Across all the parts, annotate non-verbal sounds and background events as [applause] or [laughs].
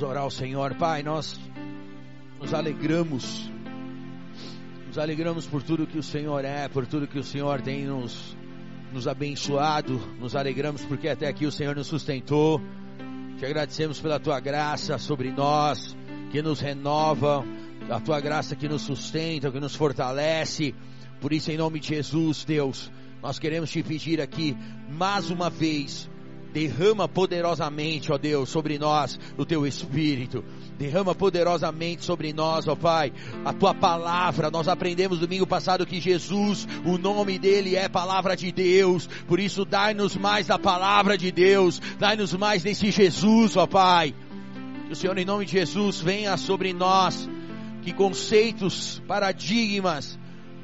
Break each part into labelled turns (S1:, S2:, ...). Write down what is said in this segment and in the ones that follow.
S1: Vamos orar ao Senhor, Pai. Nós nos alegramos, nos alegramos por tudo que o Senhor é, por tudo que o Senhor tem nos, nos abençoado. Nos alegramos porque até aqui o Senhor nos sustentou. Te agradecemos pela tua graça sobre nós, que nos renova, a tua graça que nos sustenta, que nos fortalece. Por isso, em nome de Jesus, Deus, nós queremos te pedir aqui mais uma vez Derrama poderosamente, ó Deus, sobre nós o teu Espírito. Derrama poderosamente sobre nós, ó Pai, a tua palavra. Nós aprendemos domingo passado que Jesus, o nome dele é palavra de Deus. Por isso, dai-nos mais da palavra de Deus. Dai-nos mais desse Jesus, ó Pai. Que o Senhor, em nome de Jesus, venha sobre nós. Que conceitos, paradigmas,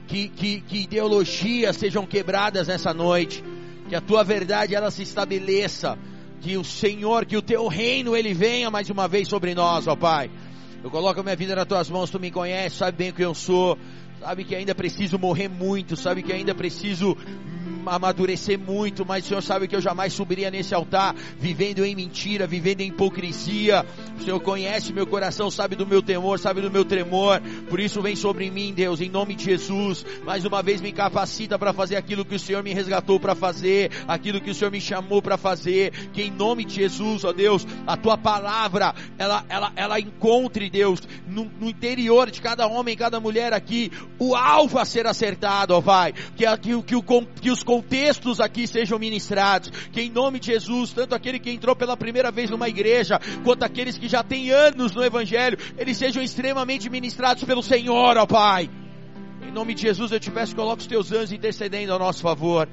S1: que, que, que ideologias sejam quebradas nessa noite que a tua verdade ela se estabeleça, que o Senhor, que o teu reino ele venha mais uma vez sobre nós, ó Pai. Eu coloco a minha vida nas tuas mãos, tu me conheces, sabe bem o que eu sou, sabe que ainda preciso morrer muito, sabe que ainda preciso amadurecer muito, mas o Senhor sabe que eu jamais subiria nesse altar vivendo em mentira, vivendo em hipocrisia. O Senhor conhece meu coração, sabe do meu temor, sabe do meu tremor. Por isso vem sobre mim, Deus, em nome de Jesus. Mais uma vez me capacita para fazer aquilo que o Senhor me resgatou para fazer, aquilo que o Senhor me chamou para fazer. Que em nome de Jesus, ó Deus, a tua palavra, ela, ela, ela encontre, Deus, no, no interior de cada homem, cada mulher aqui, o alvo a ser acertado, ó Pai. Que, que, que, que os contextos aqui sejam ministrados. Que em nome de Jesus, tanto aquele que entrou pela primeira vez numa igreja, quanto aqueles que já têm anos no Evangelho, eles sejam extremamente ministrados pelo Senhor, ó Pai. Em nome de Jesus eu te peço, coloque os teus anjos intercedendo a nosso favor.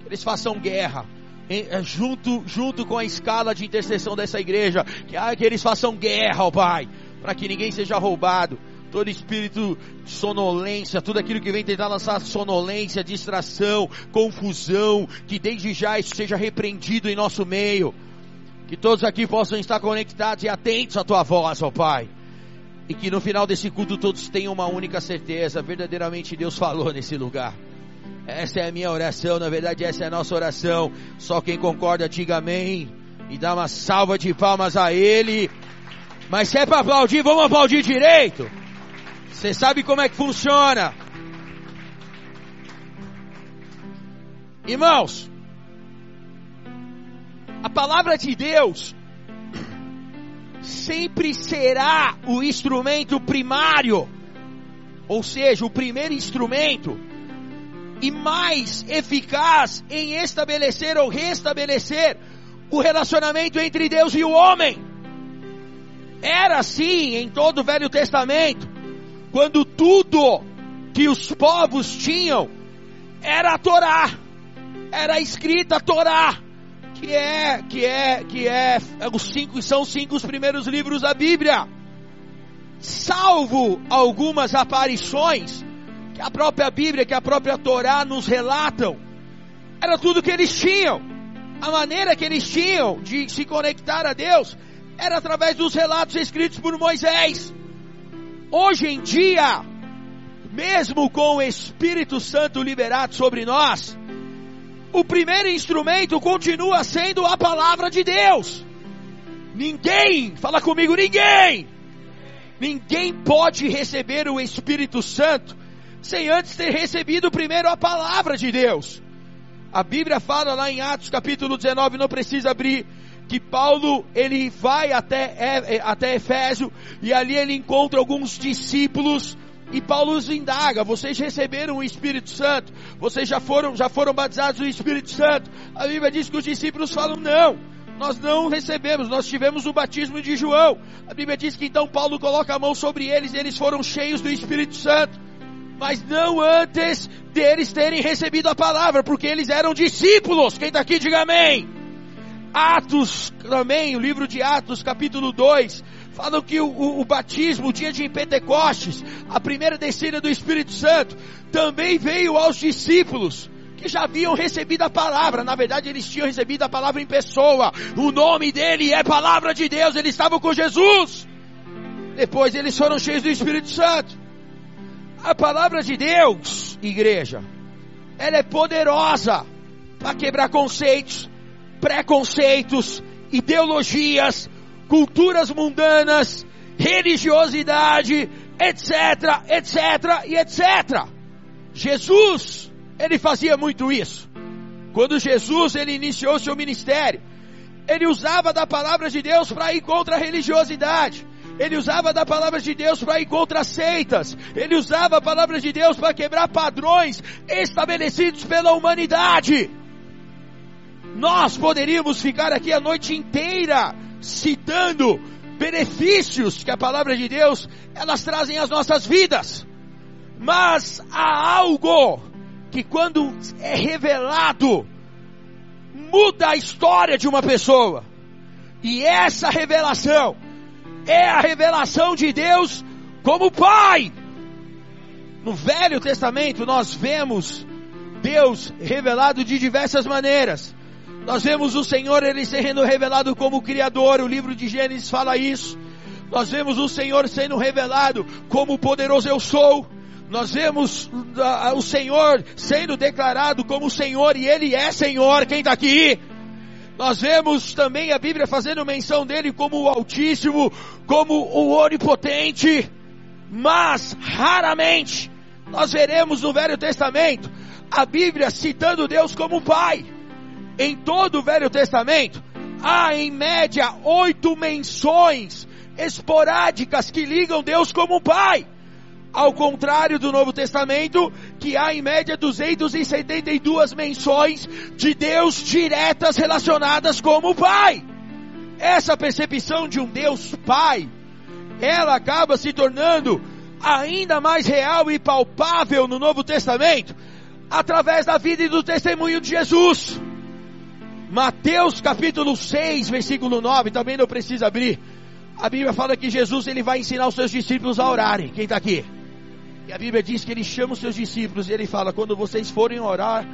S1: Que eles façam guerra. Eh, junto, junto com a escala de intercessão dessa igreja, que, ah, que eles façam guerra, ó Pai, para que ninguém seja roubado, todo espírito de sonolência, tudo aquilo que vem tentar lançar sonolência, distração, confusão, que desde já isso seja repreendido em nosso meio. Que todos aqui possam estar conectados e atentos à tua voz, ó Pai. E que no final desse culto todos tenham uma única certeza, verdadeiramente Deus falou nesse lugar. Essa é a minha oração, na verdade essa é a nossa oração. Só quem concorda, diga amém. E dá uma salva de palmas a Ele. Mas se é para aplaudir, vamos aplaudir direito. Você sabe como é que funciona. Irmãos, a palavra de Deus sempre será o instrumento primário, ou seja, o primeiro instrumento e mais eficaz em estabelecer ou restabelecer o relacionamento entre Deus e o homem. Era assim em todo o Velho Testamento quando tudo que os povos tinham era a Torá, era escrita a Torá, que é que é que é os cinco são cinco os primeiros livros da Bíblia, salvo algumas aparições que a própria Bíblia, que a própria Torá nos relatam, era tudo que eles tinham. A maneira que eles tinham de se conectar a Deus era através dos relatos escritos por Moisés. Hoje em dia, mesmo com o Espírito Santo liberado sobre nós, o primeiro instrumento continua sendo a palavra de Deus. Ninguém, fala comigo, ninguém, ninguém pode receber o Espírito Santo sem antes ter recebido primeiro a palavra de Deus. A Bíblia fala lá em Atos capítulo 19, não precisa abrir, que Paulo ele vai até, é, é, até Efésio e ali ele encontra alguns discípulos e Paulo os indaga, vocês receberam o Espírito Santo? Vocês já foram, já foram batizados no Espírito Santo? A Bíblia diz que os discípulos falam não. Nós não recebemos, nós tivemos o batismo de João. A Bíblia diz que então Paulo coloca a mão sobre eles e eles foram cheios do Espírito Santo. Mas não antes deles terem recebido a palavra, porque eles eram discípulos. Quem está aqui, diga amém. Atos também, o livro de Atos, capítulo 2, falam que o, o, o, batismo, o dia de Pentecostes, a primeira descida do Espírito Santo, também veio aos discípulos que já haviam recebido a palavra. Na verdade, eles tinham recebido a palavra em pessoa. O nome dele é palavra de Deus. Eles estavam com Jesus. Depois eles foram cheios do Espírito Santo. A palavra de Deus, igreja, ela é poderosa para quebrar conceitos, preconceitos, ideologias, culturas mundanas, religiosidade, etc, etc e etc. Jesus, ele fazia muito isso. Quando Jesus ele iniciou seu ministério, ele usava da palavra de Deus para ir contra a religiosidade. Ele usava da palavra de Deus para ir contra seitas. Ele usava a palavra de Deus para quebrar padrões estabelecidos pela humanidade. Nós poderíamos ficar aqui a noite inteira citando benefícios que a palavra de Deus elas trazem às nossas vidas. Mas há algo que quando é revelado muda a história de uma pessoa. E essa revelação é a revelação de Deus como Pai. No Velho Testamento nós vemos Deus revelado de diversas maneiras. Nós vemos o Senhor ele sendo revelado como Criador, o livro de Gênesis fala isso. Nós vemos o Senhor sendo revelado como poderoso eu sou. Nós vemos uh, o Senhor sendo declarado como Senhor e Ele é Senhor. Quem está aqui? Nós vemos também a Bíblia fazendo menção dele como o Altíssimo, como o Onipotente, mas raramente nós veremos no Velho Testamento a Bíblia citando Deus como Pai. Em todo o Velho Testamento há em média oito menções esporádicas que ligam Deus como Pai. Ao contrário do Novo Testamento, que há em média 272 menções de Deus diretas relacionadas como Pai. Essa percepção de um Deus Pai, ela acaba se tornando ainda mais real e palpável no Novo Testamento, através da vida e do testemunho de Jesus. Mateus capítulo 6, versículo 9, também não precisa abrir. A Bíblia fala que Jesus ele vai ensinar os seus discípulos a orarem. Quem está aqui? E a Bíblia diz que ele chama os seus discípulos e ele fala: quando vocês forem orar,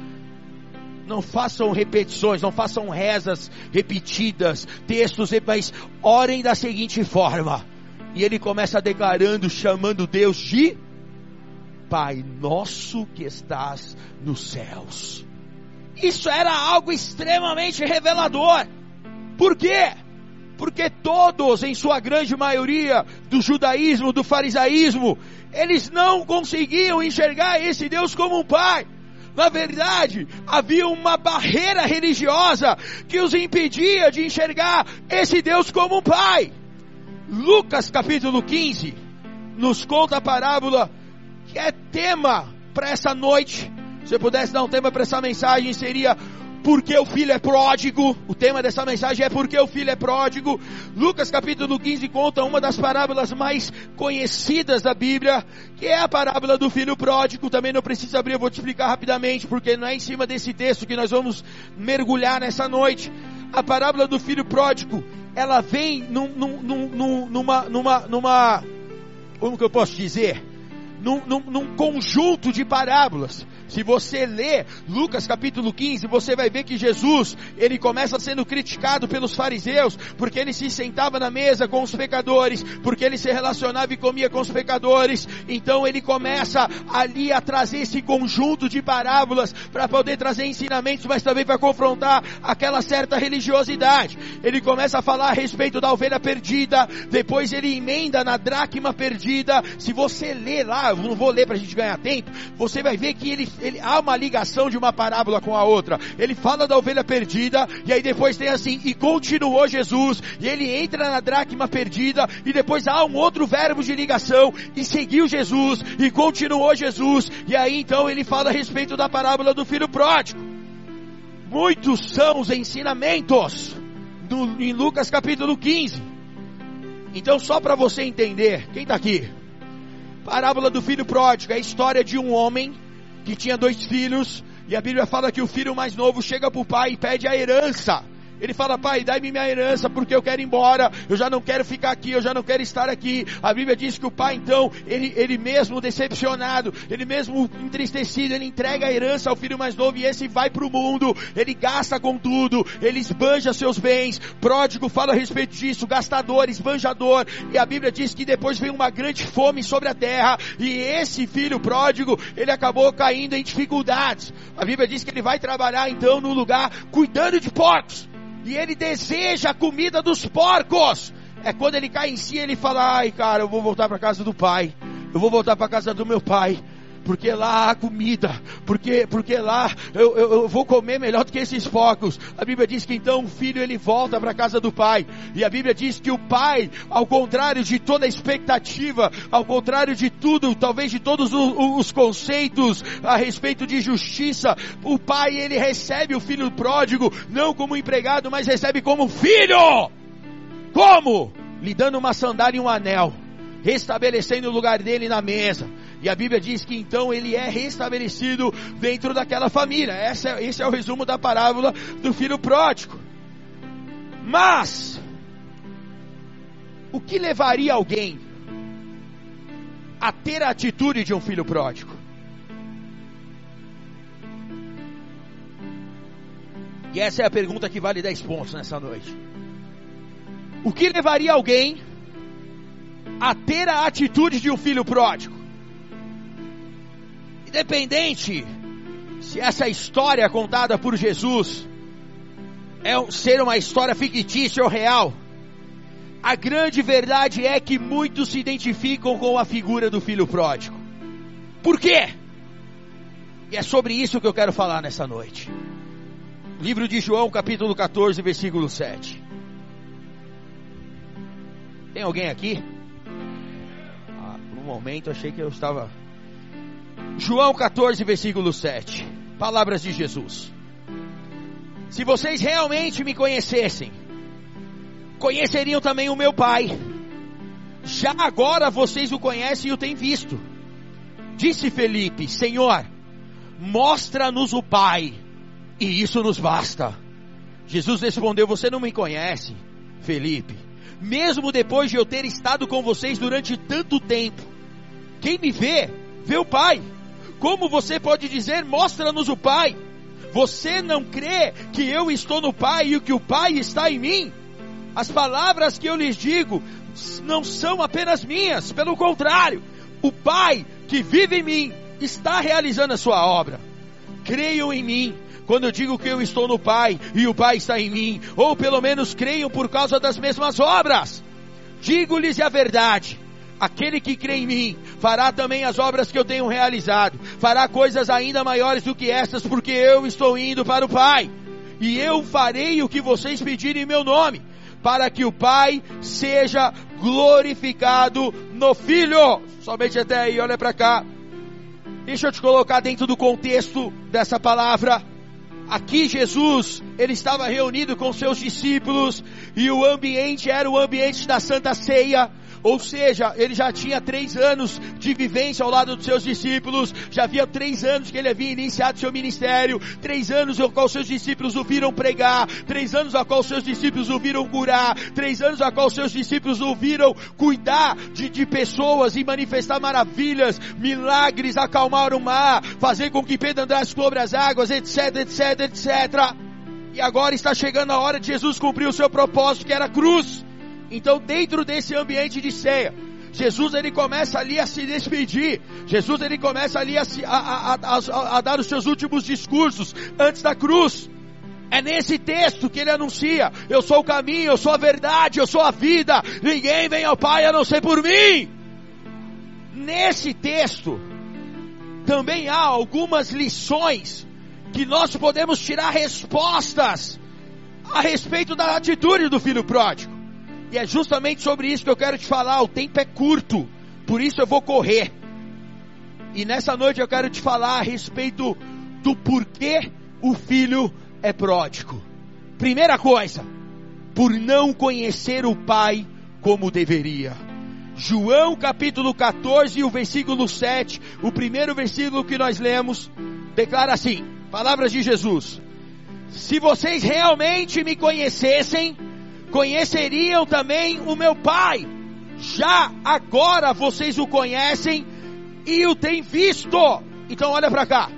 S1: não façam repetições, não façam rezas repetidas, textos, mas orem da seguinte forma. E ele começa declarando, chamando Deus de Pai nosso que estás nos céus. Isso era algo extremamente revelador. Por quê? Porque todos, em sua grande maioria, do judaísmo, do farisaísmo, eles não conseguiam enxergar esse Deus como um pai. Na verdade, havia uma barreira religiosa que os impedia de enxergar esse Deus como um pai. Lucas capítulo 15 nos conta a parábola que é tema para essa noite. Se eu pudesse dar um tema para essa mensagem, seria porque o filho é pródigo. O tema dessa mensagem é porque o filho é pródigo. Lucas capítulo 15 conta uma das parábolas mais conhecidas da Bíblia, que é a parábola do filho pródigo. Também não precisa abrir, eu vou te explicar rapidamente, porque não é em cima desse texto que nós vamos mergulhar nessa noite. A parábola do filho pródigo, ela vem num, num, num, numa, numa, numa, como que eu posso dizer? Num, num, num conjunto de parábolas se você ler Lucas capítulo 15, você vai ver que Jesus, ele começa sendo criticado pelos fariseus, porque ele se sentava na mesa com os pecadores, porque ele se relacionava e comia com os pecadores. Então ele começa ali a trazer esse conjunto de parábolas para poder trazer ensinamentos, mas também para confrontar aquela certa religiosidade. Ele começa a falar a respeito da ovelha perdida, depois ele emenda na dracma perdida. Se você ler lá, não vou ler para a gente ganhar tempo, você vai ver que ele ele, há uma ligação de uma parábola com a outra. Ele fala da ovelha perdida, e aí depois tem assim, e continuou Jesus, e ele entra na dracma perdida, e depois há um outro verbo de ligação, e seguiu Jesus, e continuou Jesus, e aí então ele fala a respeito da parábola do filho pródigo. Muitos são os ensinamentos do, em Lucas capítulo 15. Então, só para você entender, quem está aqui? Parábola do filho pródigo é a história de um homem que tinha dois filhos, e a Bíblia fala que o filho mais novo chega para o pai e pede a herança. Ele fala, pai, dá-me minha herança porque eu quero ir embora, eu já não quero ficar aqui, eu já não quero estar aqui. A Bíblia diz que o pai, então, ele, ele mesmo decepcionado, ele mesmo entristecido, ele entrega a herança ao filho mais novo e esse vai para o mundo, ele gasta com tudo, ele esbanja seus bens. Pródigo fala a respeito disso, gastador, esbanjador. E a Bíblia diz que depois veio uma grande fome sobre a terra e esse filho pródigo, ele acabou caindo em dificuldades. A Bíblia diz que ele vai trabalhar então no lugar cuidando de porcos e ele deseja a comida dos porcos. é quando ele cai em si, ele fala: "Ai, cara, eu vou voltar para casa do pai. Eu vou voltar para casa do meu pai porque lá há comida, porque, porque lá eu, eu, eu, vou comer melhor do que esses focos. A Bíblia diz que então o filho ele volta para a casa do pai, e a Bíblia diz que o pai, ao contrário de toda expectativa, ao contrário de tudo, talvez de todos os, os conceitos a respeito de justiça, o pai ele recebe o filho pródigo não como empregado, mas recebe como filho. Como? Lhe dando uma sandália e um anel restabelecendo o lugar dele na mesa. E a Bíblia diz que então ele é restabelecido dentro daquela família. Esse é, esse é o resumo da parábola do filho pródigo. Mas, o que levaria alguém a ter a atitude de um filho pródigo? E essa é a pergunta que vale 10 pontos nessa noite. O que levaria alguém a ter a atitude de um filho pródigo? Independente se essa história contada por Jesus é ser uma história fictícia ou real, a grande verdade é que muitos se identificam com a figura do filho pródigo. Por quê? E é sobre isso que eu quero falar nessa noite. Livro de João, capítulo 14, versículo 7. Tem alguém aqui? Ah, por um momento achei que eu estava João 14, versículo 7. Palavras de Jesus. Se vocês realmente me conhecessem, conheceriam também o meu Pai. Já agora vocês o conhecem e o têm visto. Disse Felipe: Senhor, mostra-nos o Pai, e isso nos basta. Jesus respondeu: Você não me conhece, Felipe, mesmo depois de eu ter estado com vocês durante tanto tempo. Quem me vê, vê o Pai. Como você pode dizer, mostra-nos o Pai? Você não crê que eu estou no Pai e que o Pai está em mim? As palavras que eu lhes digo não são apenas minhas, pelo contrário, o Pai que vive em mim está realizando a sua obra. Creiam em mim quando eu digo que eu estou no Pai e o Pai está em mim, ou pelo menos creiam por causa das mesmas obras. Digo-lhes a verdade Aquele que crê em mim fará também as obras que eu tenho realizado, fará coisas ainda maiores do que estas, porque eu estou indo para o Pai. E eu farei o que vocês pedirem em meu nome, para que o Pai seja glorificado no Filho. Somente até aí, olha para cá. Deixa eu te colocar dentro do contexto dessa palavra. Aqui Jesus, ele estava reunido com seus discípulos e o ambiente era o ambiente da Santa Ceia ou seja, ele já tinha três anos de vivência ao lado dos seus discípulos, já havia três anos que ele havia iniciado seu ministério, três anos ao qual seus discípulos o viram pregar, três anos ao qual seus discípulos o viram curar, três anos ao qual seus discípulos o viram cuidar de, de pessoas e manifestar maravilhas, milagres, acalmar o mar, fazer com que Pedro andasse sobre as águas, etc, etc, etc. E agora está chegando a hora de Jesus cumprir o seu propósito, que era a cruz. Então, dentro desse ambiente de ceia, Jesus ele começa ali a se despedir. Jesus ele começa ali a, a, a, a, dar os seus últimos discursos antes da cruz. É nesse texto que ele anuncia: Eu sou o caminho, eu sou a verdade, eu sou a vida. Ninguém vem ao Pai a não ser por mim. Nesse texto também há algumas lições que nós podemos tirar respostas a respeito da atitude do filho pródigo. E é justamente sobre isso que eu quero te falar. O tempo é curto, por isso eu vou correr. E nessa noite eu quero te falar a respeito do porquê o filho é pródigo. Primeira coisa, por não conhecer o pai como deveria. João capítulo 14, o versículo 7, o primeiro versículo que nós lemos, declara assim: Palavras de Jesus: Se vocês realmente me conhecessem, conheceriam também o meu Pai. Já agora vocês o conhecem e o têm visto. Então olha para cá.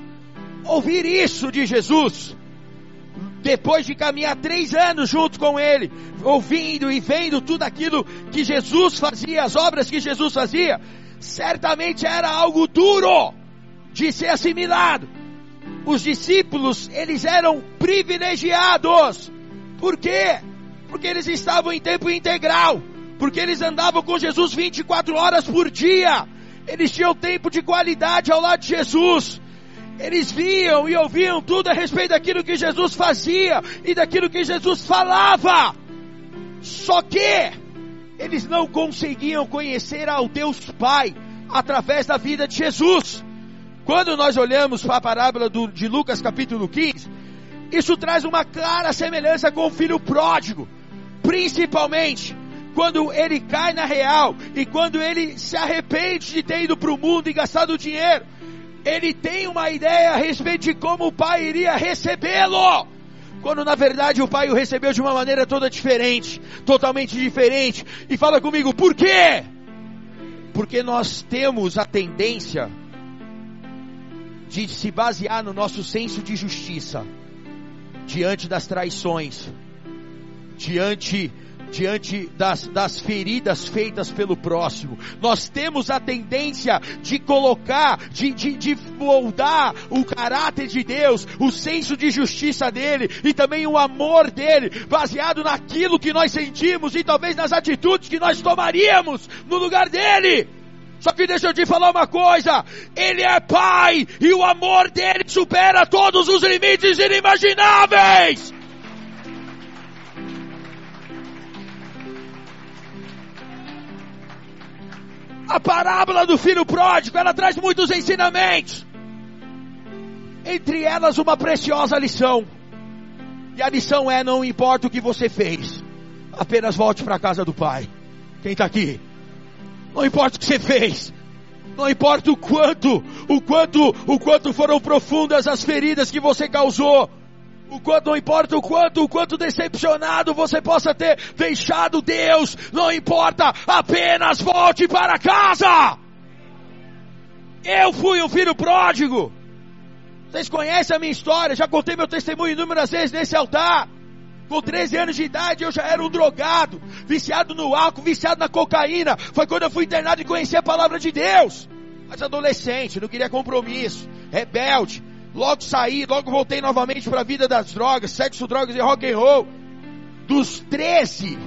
S1: Ouvir isso de Jesus, depois de caminhar três anos junto com Ele, ouvindo e vendo tudo aquilo que Jesus fazia, as obras que Jesus fazia, certamente era algo duro de ser assimilado. Os discípulos, eles eram privilegiados. Por quê? Porque eles estavam em tempo integral. porque eles andavam com Jesus 24 horas por dia. Eles tinham tempo de qualidade ao lado de Jesus. Eles viam e ouviam tudo a respeito daquilo que Jesus fazia e daquilo que Jesus falava. Só que eles não conseguiam conhecer ao Deus Pai através da vida de Jesus. Quando nós olhamos para a parábola do, de Lucas capítulo 15, isso traz uma clara semelhança com o filho pródigo, principalmente quando ele cai na real e quando ele se arrepende de ter ido para o mundo e gastado dinheiro, ele tem uma ideia a respeito de como o pai iria recebê-lo. Quando na verdade o pai o recebeu de uma maneira toda diferente, totalmente diferente. E fala comigo, por quê? Porque nós temos a tendência de se basear no nosso senso de justiça diante das traições, diante diante das, das feridas feitas pelo próximo. Nós temos a tendência de colocar, de, de, de moldar o caráter de Deus, o senso de justiça dele e também o amor dele, baseado naquilo que nós sentimos e talvez nas atitudes que nós tomaríamos no lugar dele. Só que deixa eu te falar uma coisa: Ele é Pai e o amor dele supera todos os limites inimagináveis. A parábola do filho pródigo, ela traz muitos ensinamentos. Entre elas, uma preciosa lição. E a lição é: não importa o que você fez, apenas volte para a casa do Pai. Quem está aqui? Não importa o que você fez. Não importa o quanto, o quanto, o quanto foram profundas as feridas que você causou. O quanto, não importa o quanto, o quanto decepcionado você possa ter deixado Deus, não importa, apenas volte para casa. Eu fui um filho pródigo. Vocês conhecem a minha história, já contei meu testemunho inúmeras vezes nesse altar. Com 13 anos de idade eu já era um drogado, viciado no álcool, viciado na cocaína. Foi quando eu fui internado e conheci a palavra de Deus. Mas adolescente, não queria compromisso, rebelde. Logo saí, logo voltei novamente para a vida das drogas, sexo, drogas e rock and roll. Dos 13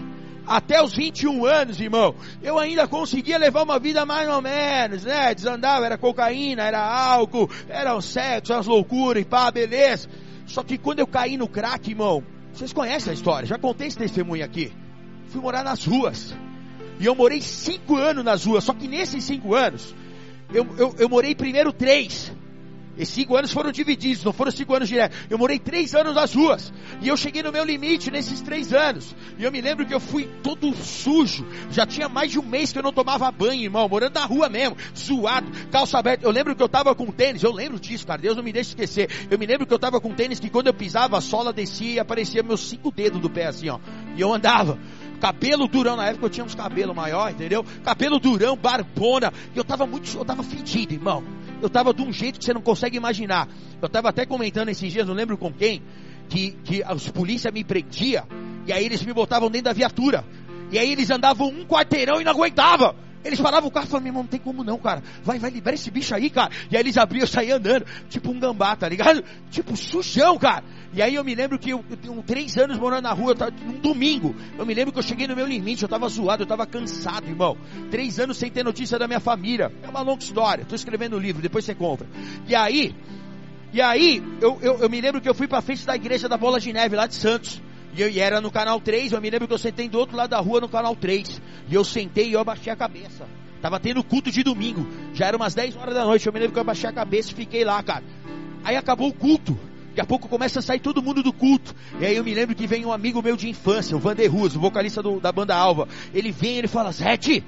S1: até os 21 anos, irmão, eu ainda conseguia levar uma vida mais ou menos, né? Desandava, era cocaína, era álcool, era um sexo, umas loucuras e pá, beleza. Só que quando eu caí no crack, irmão, vocês conhecem a história, já contei esse testemunho aqui. Fui morar nas ruas. E eu morei cinco anos nas ruas. Só que nesses cinco anos, eu, eu, eu morei primeiro três. Esses cinco anos foram divididos, não foram cinco anos direto. Eu morei três anos nas ruas. E eu cheguei no meu limite nesses três anos. E eu me lembro que eu fui todo sujo. Já tinha mais de um mês que eu não tomava banho, irmão. Morando na rua mesmo. Suado, calça aberta. Eu lembro que eu tava com tênis. Eu lembro disso, cara. Deus não me deixa esquecer. Eu me lembro que eu tava com tênis que quando eu pisava, a sola descia e aparecia meus cinco dedos do pé assim, ó. E eu andava cabelo durão, na época eu tinha uns cabelos maior, entendeu? Cabelo durão, barbona, e eu tava muito, eu tava fedido, irmão eu estava de um jeito que você não consegue imaginar. Eu estava até comentando esses dias, não lembro com quem, que, que os polícia me prendia e aí eles me botavam dentro da viatura. E aí eles andavam um quarteirão e não aguentavam. Eles paravam o carro e falavam, meu irmão, não tem como não, cara. Vai, vai, libera esse bicho aí, cara. E aí eles abriam, eu saía andando, tipo um gambá, tá ligado? Tipo sujão, cara. E aí eu me lembro que eu, eu tenho três anos morando na rua, tava, um domingo. Eu me lembro que eu cheguei no meu limite, eu tava zoado, eu tava cansado, irmão. Três anos sem ter notícia da minha família. É uma longa história. Tô escrevendo o um livro, depois você compra. E aí, e aí, eu, eu, eu me lembro que eu fui pra frente da igreja da Bola de Neve, lá de Santos. E, eu, e era no canal 3, eu me lembro que eu sentei do outro lado da rua no canal 3. E eu sentei e eu abaixei a cabeça. Tava tendo culto de domingo. Já era umas 10 horas da noite. Eu me lembro que eu abaixei a cabeça e fiquei lá, cara. Aí acabou o culto. Daqui a pouco começa a sair todo mundo do culto. E aí eu me lembro que vem um amigo meu de infância, o Vander Ruas, o vocalista do, da banda Alva. Ele vem e ele fala, Zete!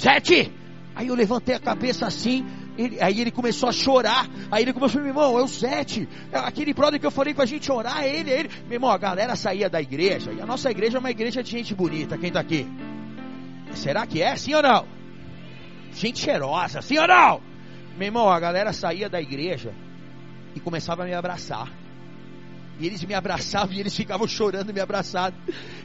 S1: Zete! Aí eu levantei a cabeça assim, ele, aí ele começou a chorar. Aí ele começou, meu irmão, é o Zete. É aquele brother que eu falei pra gente orar, é ele, é ele. Meu irmão, a galera saía da igreja. E a nossa igreja é uma igreja de gente bonita. Quem tá aqui? Será que é? Sim ou não? Gente cheirosa, sim ou não? Meu irmão, a galera saía da igreja e começava a me abraçar. E eles me abraçavam e eles ficavam chorando me abraçando.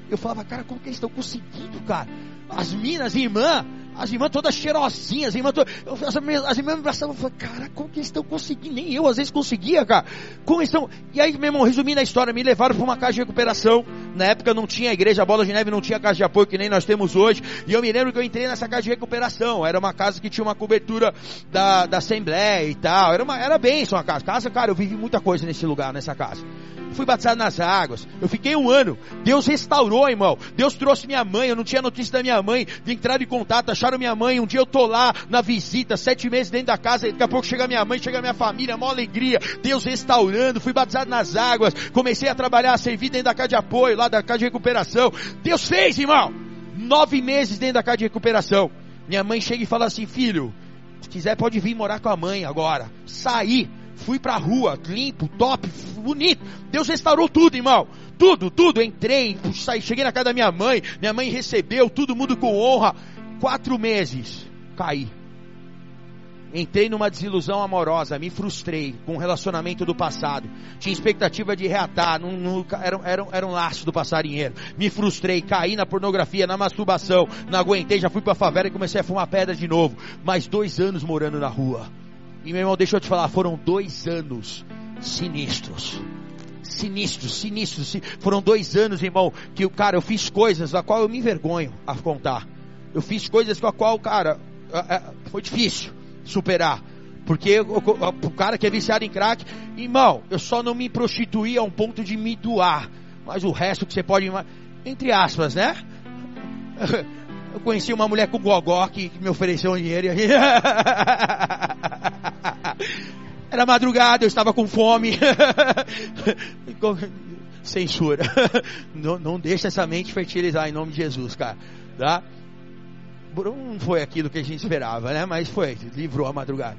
S1: Eu falava, cara, como que eles estão conseguindo, cara? As minas, irmã, as irmãs todas cheirosinhas, as irmãs, todas, as, as irmãs me abraçavam, eu falei, cara, como que eles estão conseguindo? Nem eu às vezes conseguia, cara. Como estão? E aí, meu irmão, resumindo a história, me levaram para uma casa de recuperação. Na época não tinha igreja Bola de Neve, não tinha casa de apoio que nem nós temos hoje. E eu me lembro que eu entrei nessa casa de recuperação. Era uma casa que tinha uma cobertura da, da Assembleia e tal. Era, uma, era bem uma casa. Casa, cara, eu vivi muita coisa nesse lugar, nessa casa fui batizado nas águas. Eu fiquei um ano. Deus restaurou, irmão. Deus trouxe minha mãe. Eu não tinha notícia da minha mãe. Entraram em contato, acharam minha mãe. Um dia eu tô lá na visita, sete meses dentro da casa. Daqui a pouco chega minha mãe, chega minha família, maior alegria. Deus restaurando. Fui batizado nas águas. Comecei a trabalhar, a servir dentro da casa de apoio, lá da casa de recuperação. Deus fez, irmão. Nove meses dentro da casa de recuperação. Minha mãe chega e fala assim, filho, se quiser pode vir morar com a mãe agora. Sair Fui pra rua, limpo, top, bonito. Deus restaurou tudo, irmão. Tudo, tudo. Entrei, saí, cheguei na casa da minha mãe. Minha mãe recebeu, todo mundo com honra. Quatro meses, caí. Entrei numa desilusão amorosa, me frustrei com o relacionamento do passado. Tinha expectativa de reatar, não, não, era, era, era um laço do passarinheiro. Me frustrei, caí na pornografia, na masturbação, não aguentei, já fui pra favela e comecei a fumar pedra de novo. Mais dois anos morando na rua. E meu irmão, deixa eu te falar, foram dois anos sinistros. Sinistros, sinistros. Foram dois anos, irmão, que, cara, eu fiz coisas a qual eu me envergonho a contar. Eu fiz coisas com a qual, cara, foi difícil superar. Porque o, cara que é viciado em crack, irmão, eu só não me prostituí a um ponto de me doar. Mas o resto que você pode, entre aspas, né? [laughs] Eu conheci uma mulher com gogó que, que me ofereceu um dinheiro. E... [laughs] Era madrugada, eu estava com fome. [laughs] Censura. Não, não deixa essa mente fertilizar em nome de Jesus, cara. Tá? Não foi aquilo que a gente esperava, né? Mas foi, livrou a madrugada.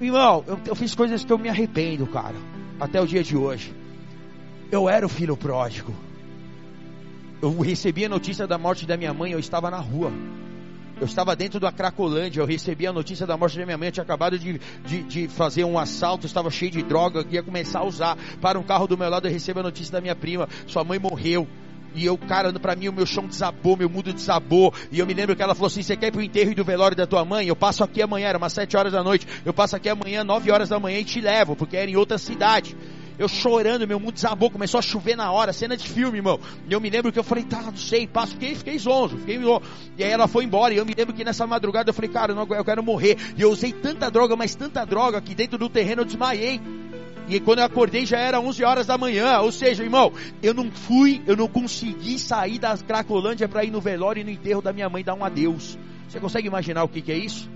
S1: Irmão, eu, eu fiz coisas que eu me arrependo, cara. Até o dia de hoje. Eu era o filho pródigo. Eu recebi a notícia da morte da minha mãe, eu estava na rua. Eu estava dentro da Cracolândia, eu recebi a notícia da morte da minha mãe, eu tinha acabado de, de, de fazer um assalto, estava cheio de droga, ia começar a usar. Para um carro do meu lado, eu recebo a notícia da minha prima, sua mãe morreu. E eu, cara, para mim o meu chão desabou, meu mundo desabou. E eu me lembro que ela falou assim: você quer ir pro enterro e do velório da tua mãe? Eu passo aqui amanhã, era umas sete horas da noite. Eu passo aqui amanhã, nove horas da manhã e te levo, porque era em outra cidade. Eu chorando, meu mundo desabou, começou a chover na hora, cena de filme, irmão. E eu me lembro que eu falei, tá, não sei, passo, fiquei, fiquei zonzo, fiquei E aí ela foi embora, e eu me lembro que nessa madrugada eu falei, cara, eu, não, eu quero morrer. E eu usei tanta droga, mas tanta droga, que dentro do terreno eu desmaiei. E quando eu acordei já era 11 horas da manhã. Ou seja, irmão, eu não fui, eu não consegui sair da Cracolândia para ir no velório e no enterro da minha mãe dar um adeus. Você consegue imaginar o que, que é isso?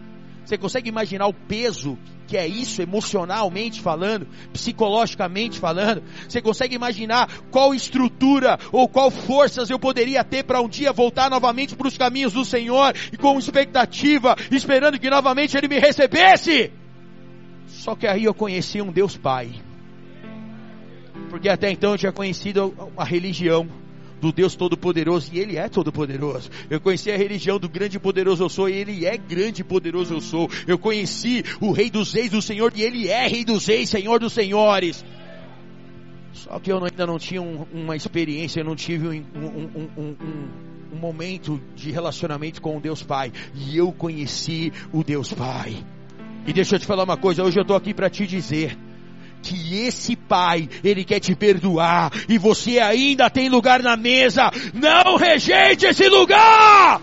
S1: Você consegue imaginar o peso que é isso, emocionalmente falando, psicologicamente falando? Você consegue imaginar qual estrutura ou qual forças eu poderia ter para um dia voltar novamente para os caminhos do Senhor e com expectativa, esperando que novamente Ele me recebesse? Só que aí eu conheci um Deus Pai. Porque até então eu tinha conhecido a religião do Deus Todo-Poderoso, e Ele é Todo-Poderoso. Eu conheci a religião do grande e poderoso eu sou, e Ele é grande e poderoso eu sou. Eu conheci o Rei dos Reis, o Senhor, e Ele é Rei dos Reis, Senhor dos Senhores. Só que eu ainda não tinha um, uma experiência, eu não tive um, um, um, um momento de relacionamento com o Deus Pai. E eu conheci o Deus Pai. E deixa eu te falar uma coisa, hoje eu estou aqui para te dizer que esse pai, ele quer te perdoar e você ainda tem lugar na mesa. Não rejeite esse lugar!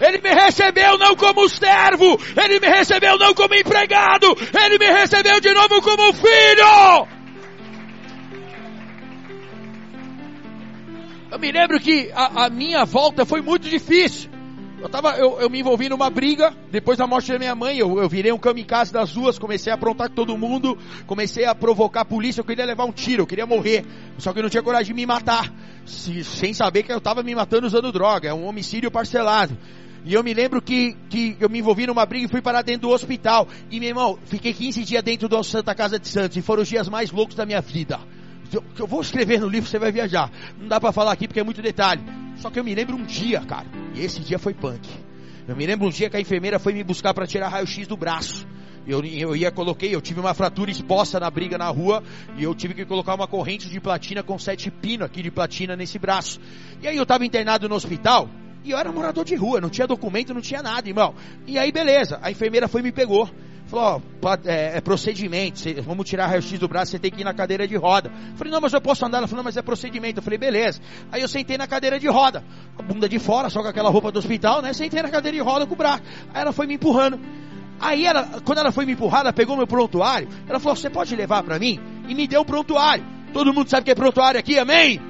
S1: Ele me recebeu não como servo, ele me recebeu não como empregado, ele me recebeu de novo como filho. Eu me lembro que a, a minha volta foi muito difícil. Eu, tava, eu, eu me envolvi numa briga, depois da morte da minha mãe, eu, eu virei um kamikaze das ruas, comecei a aprontar com todo mundo, comecei a provocar a polícia, eu queria levar um tiro, eu queria morrer, só que eu não tinha coragem de me matar, se, sem saber que eu estava me matando usando droga, é um homicídio parcelado. E eu me lembro que, que eu me envolvi numa briga e fui parar dentro do hospital. E meu irmão, fiquei 15 dias dentro do Santa Casa de Santos e foram os dias mais loucos da minha vida. Eu, eu vou escrever no livro, você vai viajar. Não dá para falar aqui porque é muito detalhe. Só que eu me lembro um dia, cara, e esse dia foi punk. Eu me lembro um dia que a enfermeira foi me buscar para tirar raio-x do braço. Eu, eu ia coloquei, eu tive uma fratura exposta na briga na rua e eu tive que colocar uma corrente de platina com sete pino aqui de platina nesse braço. E aí eu estava internado no hospital e eu era morador de rua, não tinha documento, não tinha nada, irmão. E aí beleza, a enfermeira foi e me pegou. Falou, é, é, procedimento, cê, vamos tirar raio-x do braço, você tem que ir na cadeira de roda. falei, não, mas eu posso andar. Ela falou, não, mas é procedimento. Eu falei, beleza. Aí eu sentei na cadeira de roda, a bunda de fora, só com aquela roupa do hospital, né? Sentei na cadeira de roda com o braço. Aí ela foi me empurrando. Aí ela, quando ela foi me empurrar, ela pegou meu prontuário, ela falou, você pode levar para mim? E me deu o prontuário. Todo mundo sabe que é prontuário aqui, amém?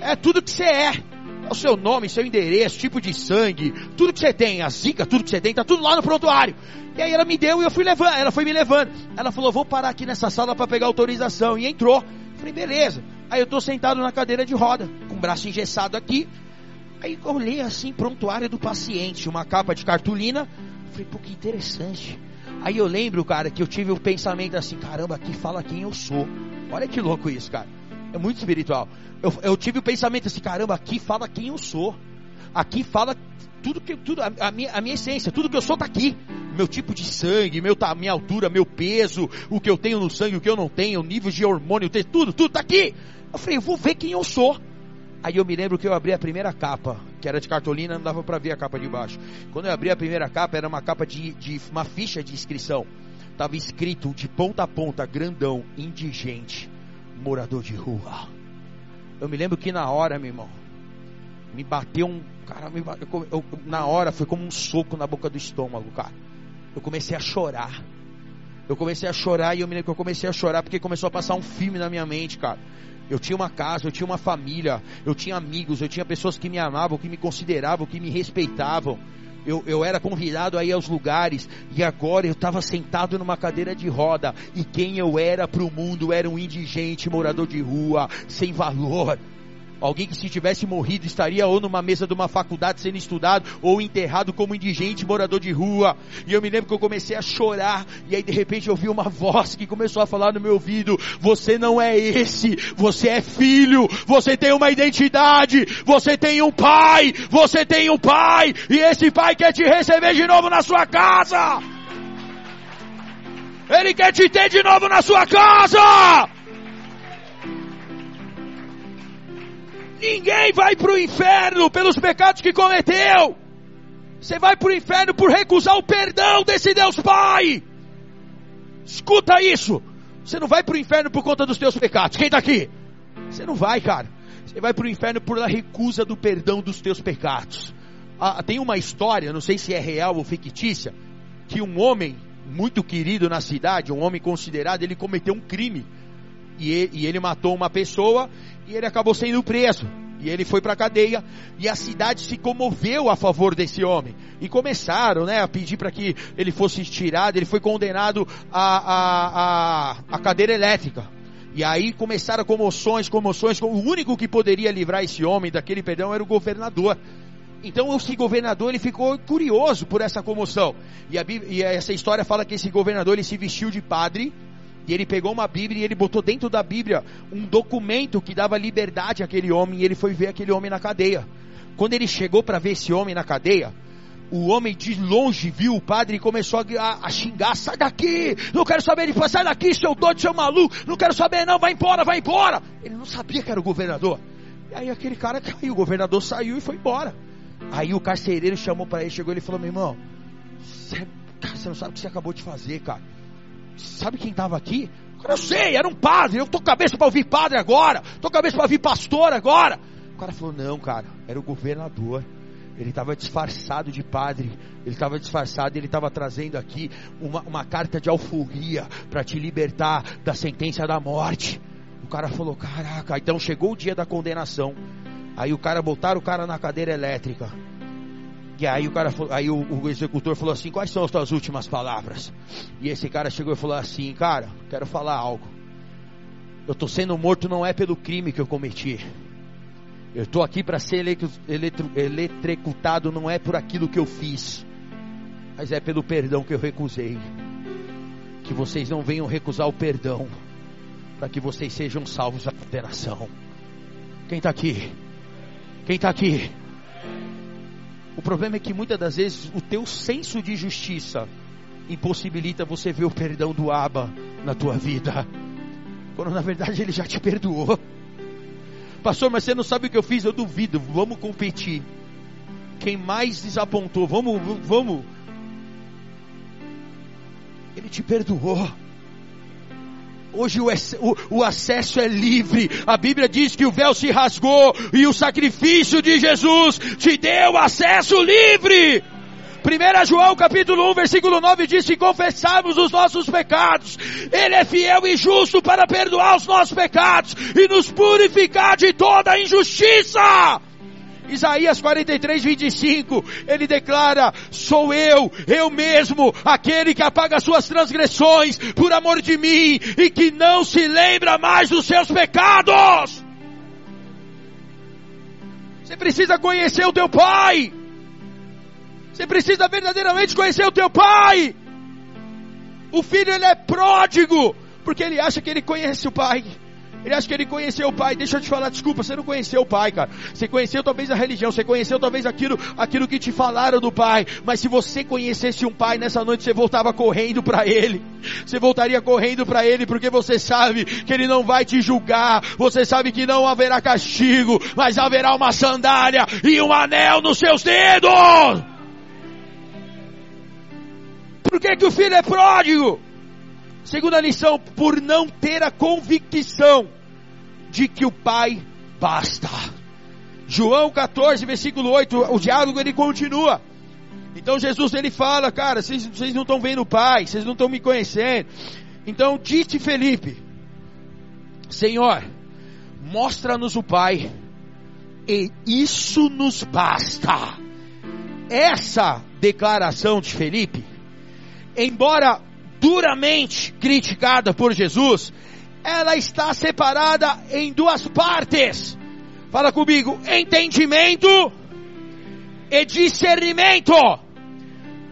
S1: É tudo que você é. O seu nome, seu endereço, tipo de sangue, tudo que você tem, a zica, tudo que você tem, tá tudo lá no prontuário. E aí ela me deu e eu fui levando, ela foi me levando. Ela falou, vou parar aqui nessa sala para pegar autorização. E entrou. falei, beleza. Aí eu tô sentado na cadeira de roda, com o braço engessado aqui. Aí eu olhei assim, prontuário do paciente, uma capa de cartolina. falei, pô, que interessante. Aí eu lembro, cara, que eu tive o pensamento assim, caramba, aqui fala quem eu sou. Olha que louco isso, cara. É muito espiritual. Eu, eu tive o pensamento assim, caramba, aqui fala quem eu sou. Aqui fala tudo que tudo a, minha, a minha essência, tudo que eu sou está aqui. Meu tipo de sangue, meu, minha altura, meu peso, o que eu tenho no sangue, o que eu não tenho, nível de hormônio, tudo, tudo está aqui. Eu falei, eu vou ver quem eu sou. Aí eu me lembro que eu abri a primeira capa, que era de cartolina, não dava para ver a capa de baixo. Quando eu abri a primeira capa, era uma capa de, de uma ficha de inscrição. Tava escrito de ponta a ponta, grandão, indigente, morador de rua. Eu me lembro que na hora, meu irmão, me bateu um. Cara, me bateu, eu, na hora foi como um soco na boca do estômago, cara. Eu comecei a chorar. Eu comecei a chorar e eu me lembro que eu comecei a chorar porque começou a passar um filme na minha mente, cara. Eu tinha uma casa, eu tinha uma família, eu tinha amigos, eu tinha pessoas que me amavam, que me consideravam, que me respeitavam. Eu, eu era convidado a ir aos lugares e agora eu estava sentado numa cadeira de roda e quem eu era para o mundo era um indigente, morador de rua, sem valor. Alguém que se tivesse morrido estaria ou numa mesa de uma faculdade sendo estudado ou enterrado como indigente, morador de rua. E eu me lembro que eu comecei a chorar e aí de repente eu ouvi uma voz que começou a falar no meu ouvido: "Você não é esse, você é filho, você tem uma identidade, você tem um pai, você tem um pai e esse pai quer te receber de novo na sua casa." Ele quer te ter de novo na sua casa! Ninguém vai para o inferno pelos pecados que cometeu. Você vai para o inferno por recusar o perdão desse Deus Pai. Escuta isso. Você não vai para o inferno por conta dos teus pecados. Quem está aqui? Você não vai, cara. Você vai para o inferno por a recusa do perdão dos teus pecados. Ah, tem uma história, não sei se é real ou fictícia, que um homem muito querido na cidade, um homem considerado, ele cometeu um crime. E ele, matou uma pessoa e ele acabou sendo preso. E ele foi para a cadeia e a cidade se comoveu a favor desse homem. E começaram né, a pedir para que ele fosse tirado. Ele foi condenado a, a, a, a cadeira elétrica. E aí começaram comoções, comoções. O único que poderia livrar esse homem daquele perdão era o governador. Então esse governador ele ficou curioso por essa comoção. E, a, e essa história fala que esse governador ele se vestiu de padre e ele pegou uma Bíblia e ele botou dentro da Bíblia um documento que dava liberdade àquele homem. E ele foi ver aquele homem na cadeia. Quando ele chegou para ver esse homem na cadeia, o homem de longe viu o padre e começou a, a, xingar: sai daqui, não quero saber de sai daqui, seu doido, seu maluco, não quero saber, não, vai embora, vai embora. Ele não sabia que era o governador. E aí aquele cara caiu, o governador saiu e foi embora. Aí o carcereiro chamou para ele, chegou ele e falou: meu irmão, você, você não sabe o que você acabou de fazer, cara. Sabe quem estava aqui? eu sei, era um padre. Eu tô cabeça para ouvir padre agora. Tô cabeça para ouvir pastor agora. O cara falou: Não, cara, era o governador. Ele estava disfarçado de padre. Ele estava disfarçado. Ele estava trazendo aqui uma, uma carta de alforria para te libertar da sentença da morte. O cara falou: Caraca, então chegou o dia da condenação. Aí o cara botaram o cara na cadeira elétrica. E aí o cara falou, aí o, o, executor falou assim: "Quais são as tuas últimas palavras?" E esse cara chegou e falou assim: "Cara, quero falar algo. Eu estou sendo morto não é pelo crime que eu cometi. Eu estou aqui para ser eletrocutado não é por aquilo que eu fiz, mas é pelo perdão que eu recusei. Que vocês não venham recusar o perdão, para que vocês sejam salvos da condenação. Quem está aqui? Quem está aqui? O problema é que muitas das vezes o teu senso de justiça impossibilita você ver o perdão do Abba na tua vida. Quando na verdade ele já te perdoou. Pastor, mas você não sabe o que eu fiz? Eu duvido. Vamos competir. Quem mais desapontou? Vamos, vamos. Ele, te perdoou. Hoje o, o, o, acesso é livre. A Bíblia diz que o véu se rasgou e o sacrifício de Jesus te deu acesso livre. 1 João capítulo 1 versículo 9 diz que confessarmos os nossos pecados. Ele é fiel e justo para perdoar os nossos pecados e nos purificar de toda injustiça. Isaías 43, 25, ele declara: Sou eu, eu mesmo, aquele que apaga suas transgressões por amor de mim e que não se lembra mais dos seus pecados. Você precisa conhecer o teu pai. Você precisa verdadeiramente conhecer o teu pai. O filho ele é pródigo, porque ele acha que ele conhece o pai. Ele acha que ele conheceu o pai. Deixa eu te falar, desculpa, você não conheceu o pai, cara. Você conheceu talvez a religião, você conheceu talvez aquilo, aquilo que te falaram do pai. Mas se você conhecesse um pai nessa noite, você voltava correndo para ele. Você voltaria correndo para ele, porque você sabe que ele não vai te julgar. Você sabe que não haverá castigo, mas haverá uma sandália e um anel nos seus dedos. Por que, que o filho é pródigo? Segunda lição, por não ter a convicção de que o Pai basta. João 14, versículo 8, o diálogo ele continua. Então Jesus ele fala, cara, vocês, vocês não estão vendo o Pai, vocês não estão me conhecendo. Então disse Felipe, Senhor, mostra-nos o Pai, e isso nos basta. Essa declaração de Felipe, embora duramente criticada por Jesus, ela está separada em duas partes. Fala comigo, entendimento e discernimento.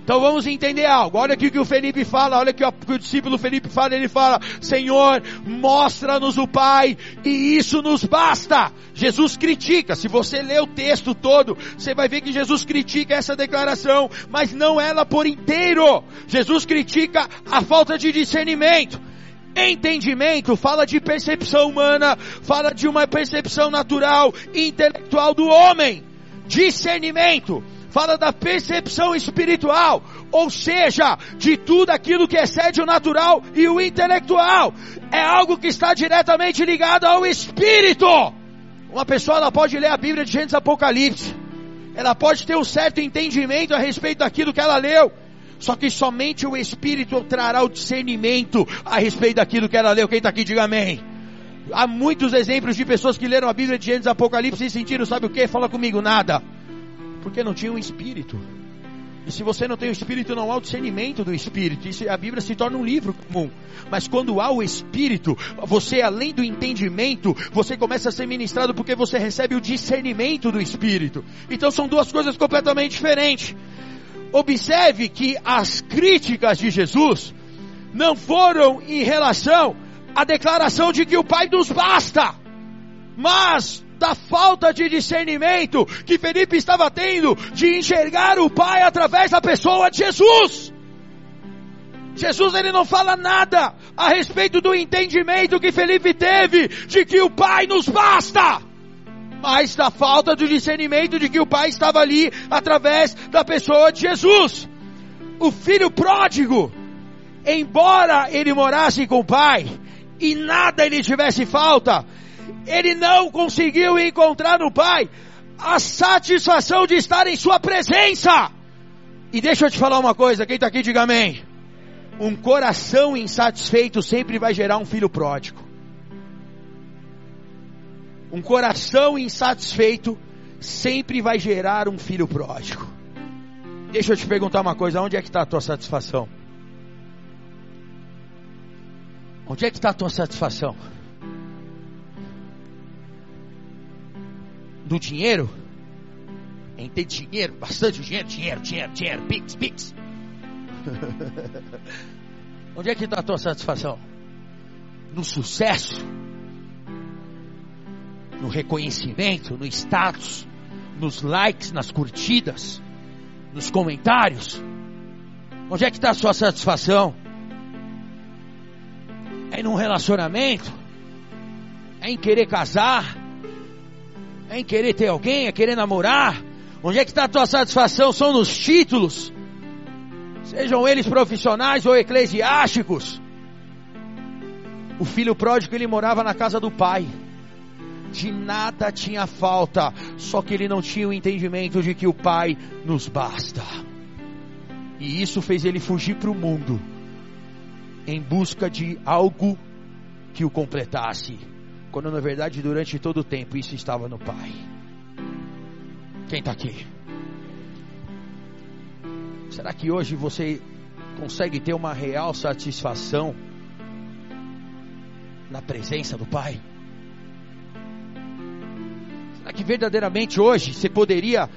S1: Então vamos entender algo. Olha aqui o que o Felipe fala, olha aqui o que o discípulo Felipe fala, ele fala: Senhor, mostra-nos o Pai, e isso nos basta. Jesus critica, se você ler o texto todo, você vai ver que Jesus critica essa declaração, mas não ela por inteiro. Jesus critica a falta de discernimento. Entendimento fala de percepção humana, fala de uma percepção natural e intelectual do homem. Discernimento fala da percepção espiritual, ou seja, de tudo aquilo que excede o natural e o intelectual. É algo que está diretamente ligado ao espírito. Uma pessoa ela pode ler a Bíblia de Gênesis Apocalipse. Ela pode ter um certo entendimento a respeito daquilo que ela leu. Só que somente o Espírito trará o discernimento a respeito daquilo que ela leu. Quem está aqui, diga amém. Há muitos exemplos de pessoas que leram a Bíblia de Gênesis Apocalipse e sentiram, sabe o que? Fala comigo, nada porque não tinha um espírito. E se você não tem o espírito, não há o discernimento do espírito. Isso, a Bíblia se torna um livro comum. Mas quando há o espírito, você além do entendimento, você começa a ser ministrado porque você recebe o discernimento do espírito. Então são duas coisas completamente diferentes. Observe que as críticas de Jesus não foram em relação à declaração de que o Pai nos basta, mas da falta de discernimento que Felipe estava tendo de enxergar o Pai através da pessoa de Jesus. Jesus ele não fala nada a respeito do entendimento que Felipe teve de que o Pai nos basta, mas da falta do discernimento de que o Pai estava ali através da pessoa de Jesus. O filho pródigo, embora ele morasse com o Pai e nada ele tivesse falta, ele não conseguiu encontrar no Pai a satisfação de estar em Sua presença. E deixa eu te falar uma coisa, quem está aqui diga amém. Um coração insatisfeito sempre vai gerar um filho pródigo. Um coração insatisfeito sempre vai gerar um filho pródigo. Deixa eu te perguntar uma coisa, onde é que está a tua satisfação? Onde é que está a tua satisfação? Do dinheiro, em ter dinheiro, bastante dinheiro, dinheiro, dinheiro, dinheiro, pix, pix. [laughs] Onde é que está a tua satisfação? No sucesso? No reconhecimento, no status, nos likes, nas curtidas, nos comentários? Onde é que está a sua satisfação? É num relacionamento? É em querer casar? É em querer ter alguém, é querer namorar. Onde é que está a tua satisfação? São nos títulos? sejam eles profissionais ou eclesiásticos. O filho pródigo ele morava na casa do pai. De nada tinha falta, só que ele não tinha o entendimento de que o pai nos basta. E isso fez ele fugir para o mundo em busca de algo que o completasse, quando na verdade durante todo o tempo isso estava no pai. Quem está aqui? Será que hoje você consegue ter uma real satisfação na presença do Pai? Será que verdadeiramente hoje você poderia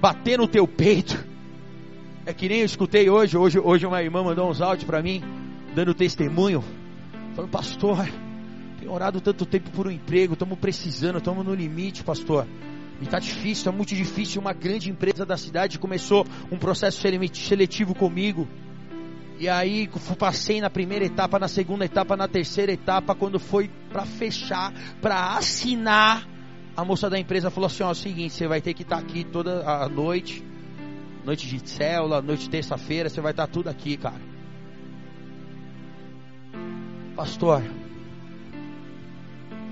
S1: bater no teu peito? É que nem eu escutei hoje, hoje, hoje uma irmã mandou uns áudios para mim, dando testemunho, falando, pastor, orado tanto tempo por um emprego, estamos precisando, estamos no limite, pastor. E está difícil, está muito difícil. Uma grande empresa da cidade começou um processo seletivo comigo. E aí passei na primeira etapa, na segunda etapa, na terceira etapa. Quando foi para fechar, para assinar, a moça da empresa falou assim: ó, é o seguinte, você vai ter que estar tá aqui toda a noite, noite de célula, noite de terça-feira, você vai estar tá tudo aqui, cara. Pastor,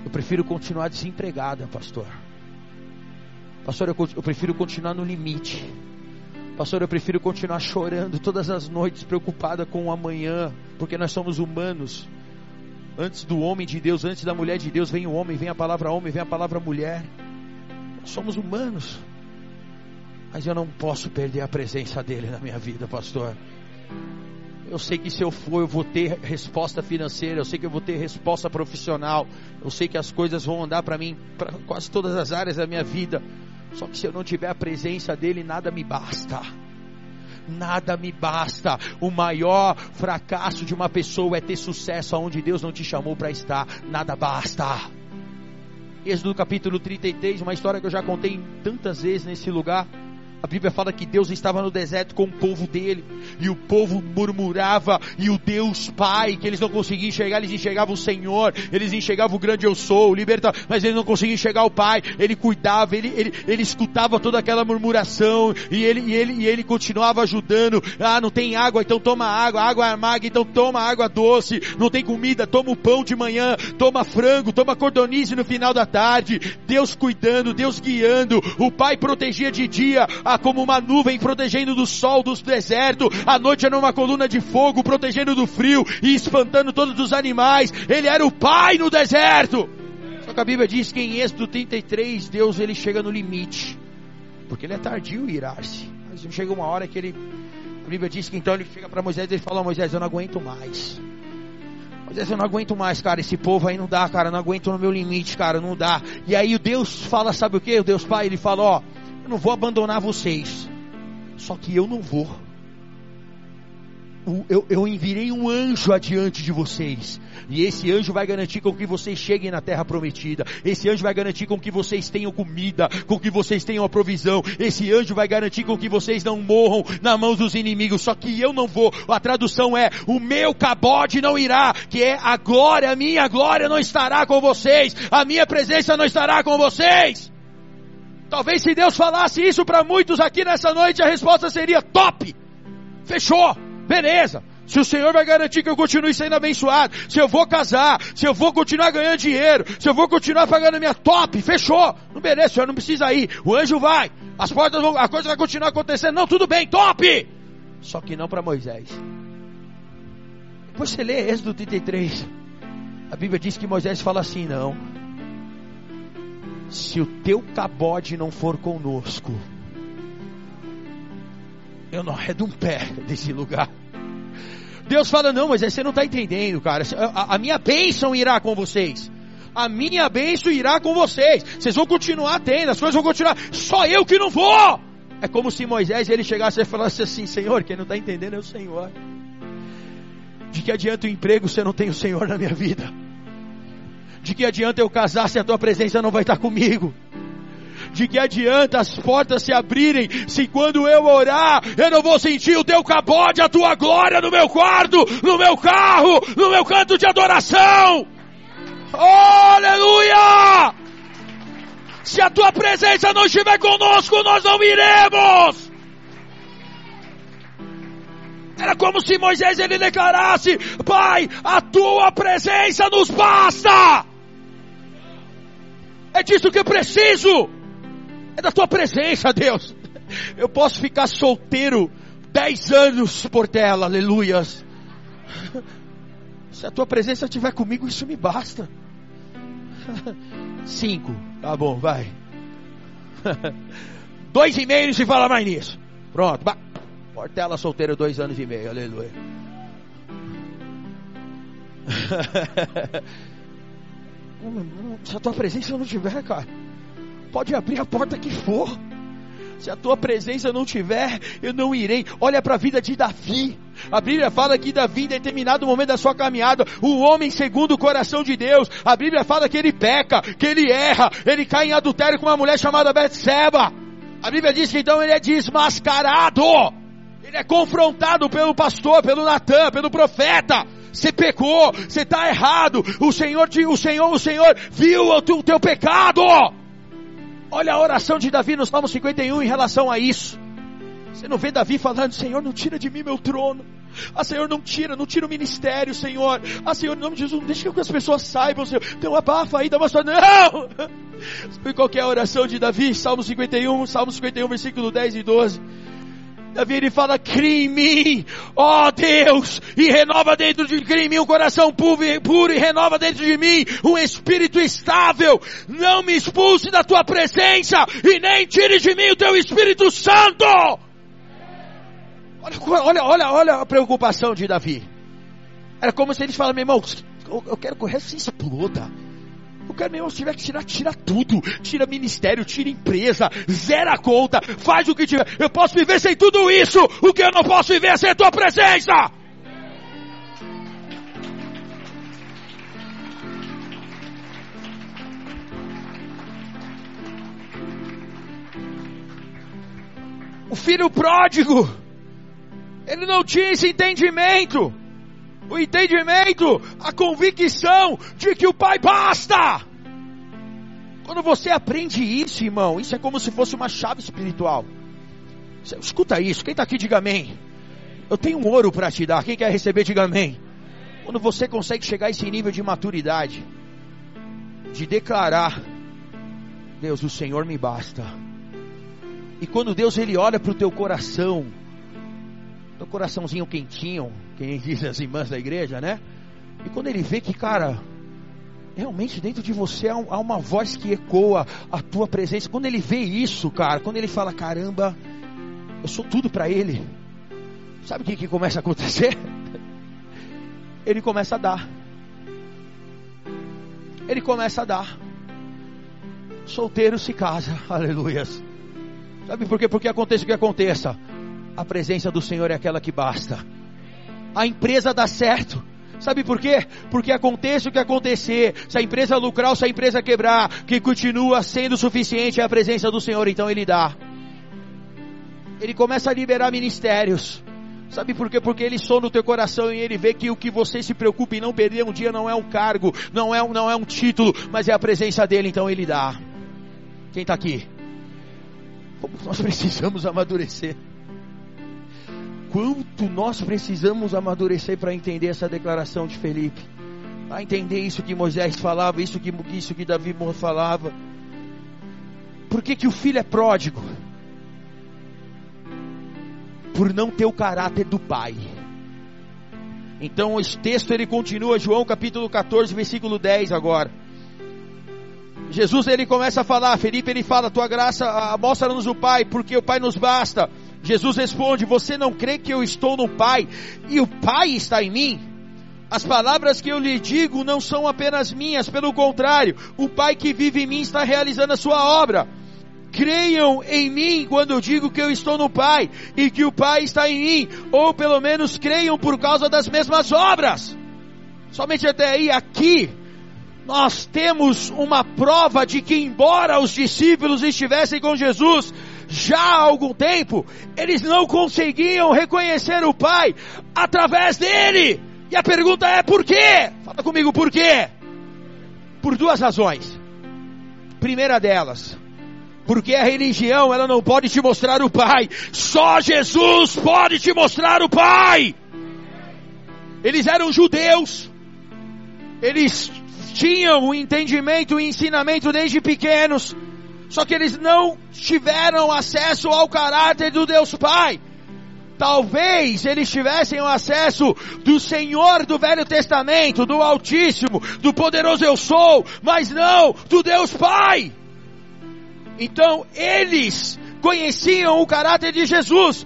S1: eu prefiro continuar desempregada, pastor. Pastor, eu, eu prefiro continuar no limite. Pastor, eu prefiro continuar chorando todas as noites, preocupada com o amanhã, porque nós somos humanos. Antes do homem de Deus, antes da mulher de Deus, vem o homem, vem a palavra homem, vem a palavra mulher. Nós somos humanos. Mas eu não posso perder a presença dele na minha vida, pastor. Eu sei que se eu for, eu vou ter resposta financeira, eu sei que eu vou ter resposta profissional, eu sei que as coisas vão andar para mim, para quase todas as áreas da minha vida. Só que se eu não tiver a presença dele, nada me basta. Nada me basta. O maior fracasso de uma pessoa é ter sucesso aonde Deus não te chamou para estar. Nada basta. Êxodo capítulo 33, uma história que eu já contei tantas vezes nesse lugar. A Bíblia fala que Deus estava no deserto com o povo dele, e o povo murmurava, e o Deus Pai, que eles não conseguiam enxergar, eles enxergavam o Senhor, eles enxergavam o grande eu sou, o libertador, mas eles não conseguiam enxergar o Pai, ele cuidava, ele, ele, ele escutava toda aquela murmuração, e ele, e, ele, e ele continuava ajudando, ah, não tem água, então toma água, água amarga, então toma água doce, não tem comida, toma o pão de manhã, toma frango, toma cordonice no final da tarde, Deus cuidando, Deus guiando, o Pai protegia de dia, a como uma nuvem protegendo do sol do deserto, a noite era uma coluna de fogo protegendo do frio e espantando todos os animais. Ele era o pai no deserto. Só que a Bíblia diz que em Êxodo 33, Deus ele chega no limite, porque ele é tardio em irar-se. Mas chega uma hora que ele, a Bíblia diz que então ele chega para Moisés e ele fala: Moisés, eu não aguento mais. Moisés, eu não aguento mais, cara. Esse povo aí não dá, cara. Eu não aguento no meu limite, cara. Não dá. E aí o Deus fala, sabe o que? O Deus Pai, ele fala: Ó, eu não vou abandonar vocês. Só que eu não vou. Eu, eu envirei um anjo adiante de vocês. E esse anjo vai garantir com que vocês cheguem na terra prometida. Esse anjo vai garantir com que vocês tenham comida, com que vocês tenham a provisão. Esse anjo vai garantir com que vocês não morram na mão dos inimigos. Só que eu não vou. A tradução é: o meu cabode não irá, que é a glória, a minha glória não estará com vocês. A minha presença não estará com vocês. Talvez se Deus falasse isso para muitos aqui nessa noite, a resposta seria top. Fechou. Beleza. Se o Senhor vai garantir que eu continue sendo abençoado, se eu vou casar, se eu vou continuar ganhando dinheiro, se eu vou continuar pagando minha top, fechou. Não beleza, o Senhor não precisa ir. O anjo vai, as portas vão, a coisa vai continuar acontecendo. Não, tudo bem, top. Só que não para Moisés. Depois você lê Êxodo 33. A Bíblia diz que Moisés fala assim: não se o teu cabode não for conosco, eu não arredo um pé [laughs] desse lugar. Deus fala, não, mas você não está entendendo, cara. A, a minha bênção irá com vocês. A minha bênção irá com vocês. Vocês vão continuar tendo, as coisas vão continuar. Só eu que não vou. É como se Moisés ele chegasse e falasse assim: Senhor, quem não está entendendo é o Senhor. De que adianta o emprego se eu não tenho o Senhor na minha vida? De que adianta eu casar se a tua presença não vai estar comigo? De que adianta as portas se abrirem se quando eu orar eu não vou sentir o teu cabode, a tua glória no meu quarto, no meu carro, no meu canto de adoração? Aleluia! Se a tua presença não estiver conosco, nós não iremos. Era como se Moisés ele declarasse: Pai, a tua presença nos basta. É disso que eu preciso. É da tua presença, Deus. Eu posso ficar solteiro dez anos por tela, aleluias. Se a tua presença estiver comigo, isso me basta. Cinco, tá bom, vai. Dois e meio, não se fala mais nisso. Pronto, Portela solteira, dois anos e meio, aleluia. [laughs] Se a tua presença não tiver, cara, pode abrir a porta que for. Se a tua presença não tiver, eu não irei. Olha para a vida de Davi. A Bíblia fala que Davi, em determinado momento da sua caminhada, o homem segundo o coração de Deus, a Bíblia fala que ele peca, que ele erra, ele cai em adultério com uma mulher chamada Betseba. A Bíblia diz que então ele é desmascarado. Ele é confrontado pelo pastor, pelo Natan, pelo profeta. Você pecou, você está errado. O Senhor, o Senhor, o Senhor viu o teu, o teu pecado. Olha a oração de Davi no Salmo 51 em relação a isso. Você não vê Davi falando, Senhor, não tira de mim meu trono. Ah, Senhor, não tira, não tira o ministério, Senhor. Ah, Senhor, em nome de Jesus, não deixa que as pessoas saibam, Senhor. Tem uma abafa aí, dá uma só. Não! [laughs] Sabe qual é oração de Davi? Salmo 51, Salmo 51, versículo 10 e 12. Davi ele fala, cria em mim, ó oh Deus, e renova dentro de mim um coração puro, e renova dentro de mim um espírito estável. Não me expulse da tua presença e nem tire de mim o teu Espírito Santo. Olha, olha, olha, olha a preocupação de Davi. Era como se ele falasse, meu irmão, eu quero correr se exploda. Eu quero se tiver que tirar, tira tudo. Tira ministério, tira empresa, zera a conta, faz o que tiver. Eu posso viver sem tudo isso. O que eu não posso viver é sem a tua presença. O filho pródigo, ele não tinha esse entendimento o entendimento, a convicção de que o Pai basta. Quando você aprende isso, irmão, isso é como se fosse uma chave espiritual. Escuta isso, quem está aqui, diga amém. Eu tenho um ouro para te dar, quem quer receber, diga amém. Quando você consegue chegar a esse nível de maturidade, de declarar, Deus, o Senhor me basta. E quando Deus ele olha para o teu coração, teu coraçãozinho quentinho, quem diz as irmãs da igreja, né? E quando ele vê que, cara, realmente dentro de você há, uma voz que ecoa a tua presença. Quando ele vê isso, cara, quando ele fala, caramba, eu sou tudo para ele. Sabe o que, que começa a acontecer? [laughs] Ele começa a dar. Ele começa a dar. Solteiro se casa, [laughs] aleluias. Sabe por quê? Porque aconteça o que aconteça. A presença do Senhor é aquela que basta a empresa dá certo. Sabe por quê? Porque aconteça o que acontecer, se a empresa lucrar ou se a empresa quebrar, que continua sendo suficiente é a presença do Senhor, então Ele dá. Ele começa a liberar ministérios. Sabe por quê? Porque Ele sonda o teu coração e Ele vê que o que você se preocupa em não perder um dia não é um cargo, não é, não é um título, mas é a presença dEle, então Ele dá. Quem está aqui? Nós [laughs] precisamos amadurecer quanto nós precisamos amadurecer para entender essa declaração de Felipe, para entender isso que Moisés falava, isso que, isso que Davi falava. Por que, que o filho é pródigo? Por não ter o caráter do pai. Então esse texto ele continua, João capítulo 14, versículo 10 agora. Jesus ele começa a falar, Felipe ele fala, tua graça mostra-nos o Pai, porque o Pai nos basta. Jesus responde: Você não crê que eu estou no Pai e o Pai está em mim? As palavras que eu lhe digo não são apenas minhas, pelo contrário, o Pai que vive em mim está realizando a sua obra. Creiam em mim quando eu digo que eu estou no Pai e que o Pai está em mim, ou pelo menos creiam por causa das mesmas obras. Somente até aí, aqui, nós temos uma prova de que, embora os discípulos estivessem com Jesus, já há algum tempo, eles não conseguiam reconhecer o Pai através dele. E a pergunta é por quê? Fala comigo, por quê? Por duas razões. Primeira delas, Porque a religião, ela não pode te mostrar o Pai. Só Jesus pode te mostrar o Pai. Eles eram judeus. Eles tinham o entendimento e ensinamento desde pequenos. Só que eles não tiveram acesso ao caráter do Deus Pai. Talvez eles tivessem o acesso do Senhor do Velho Testamento, do Altíssimo, do poderoso Eu Sou, mas não do Deus Pai. Então eles conheciam o caráter de Jesus,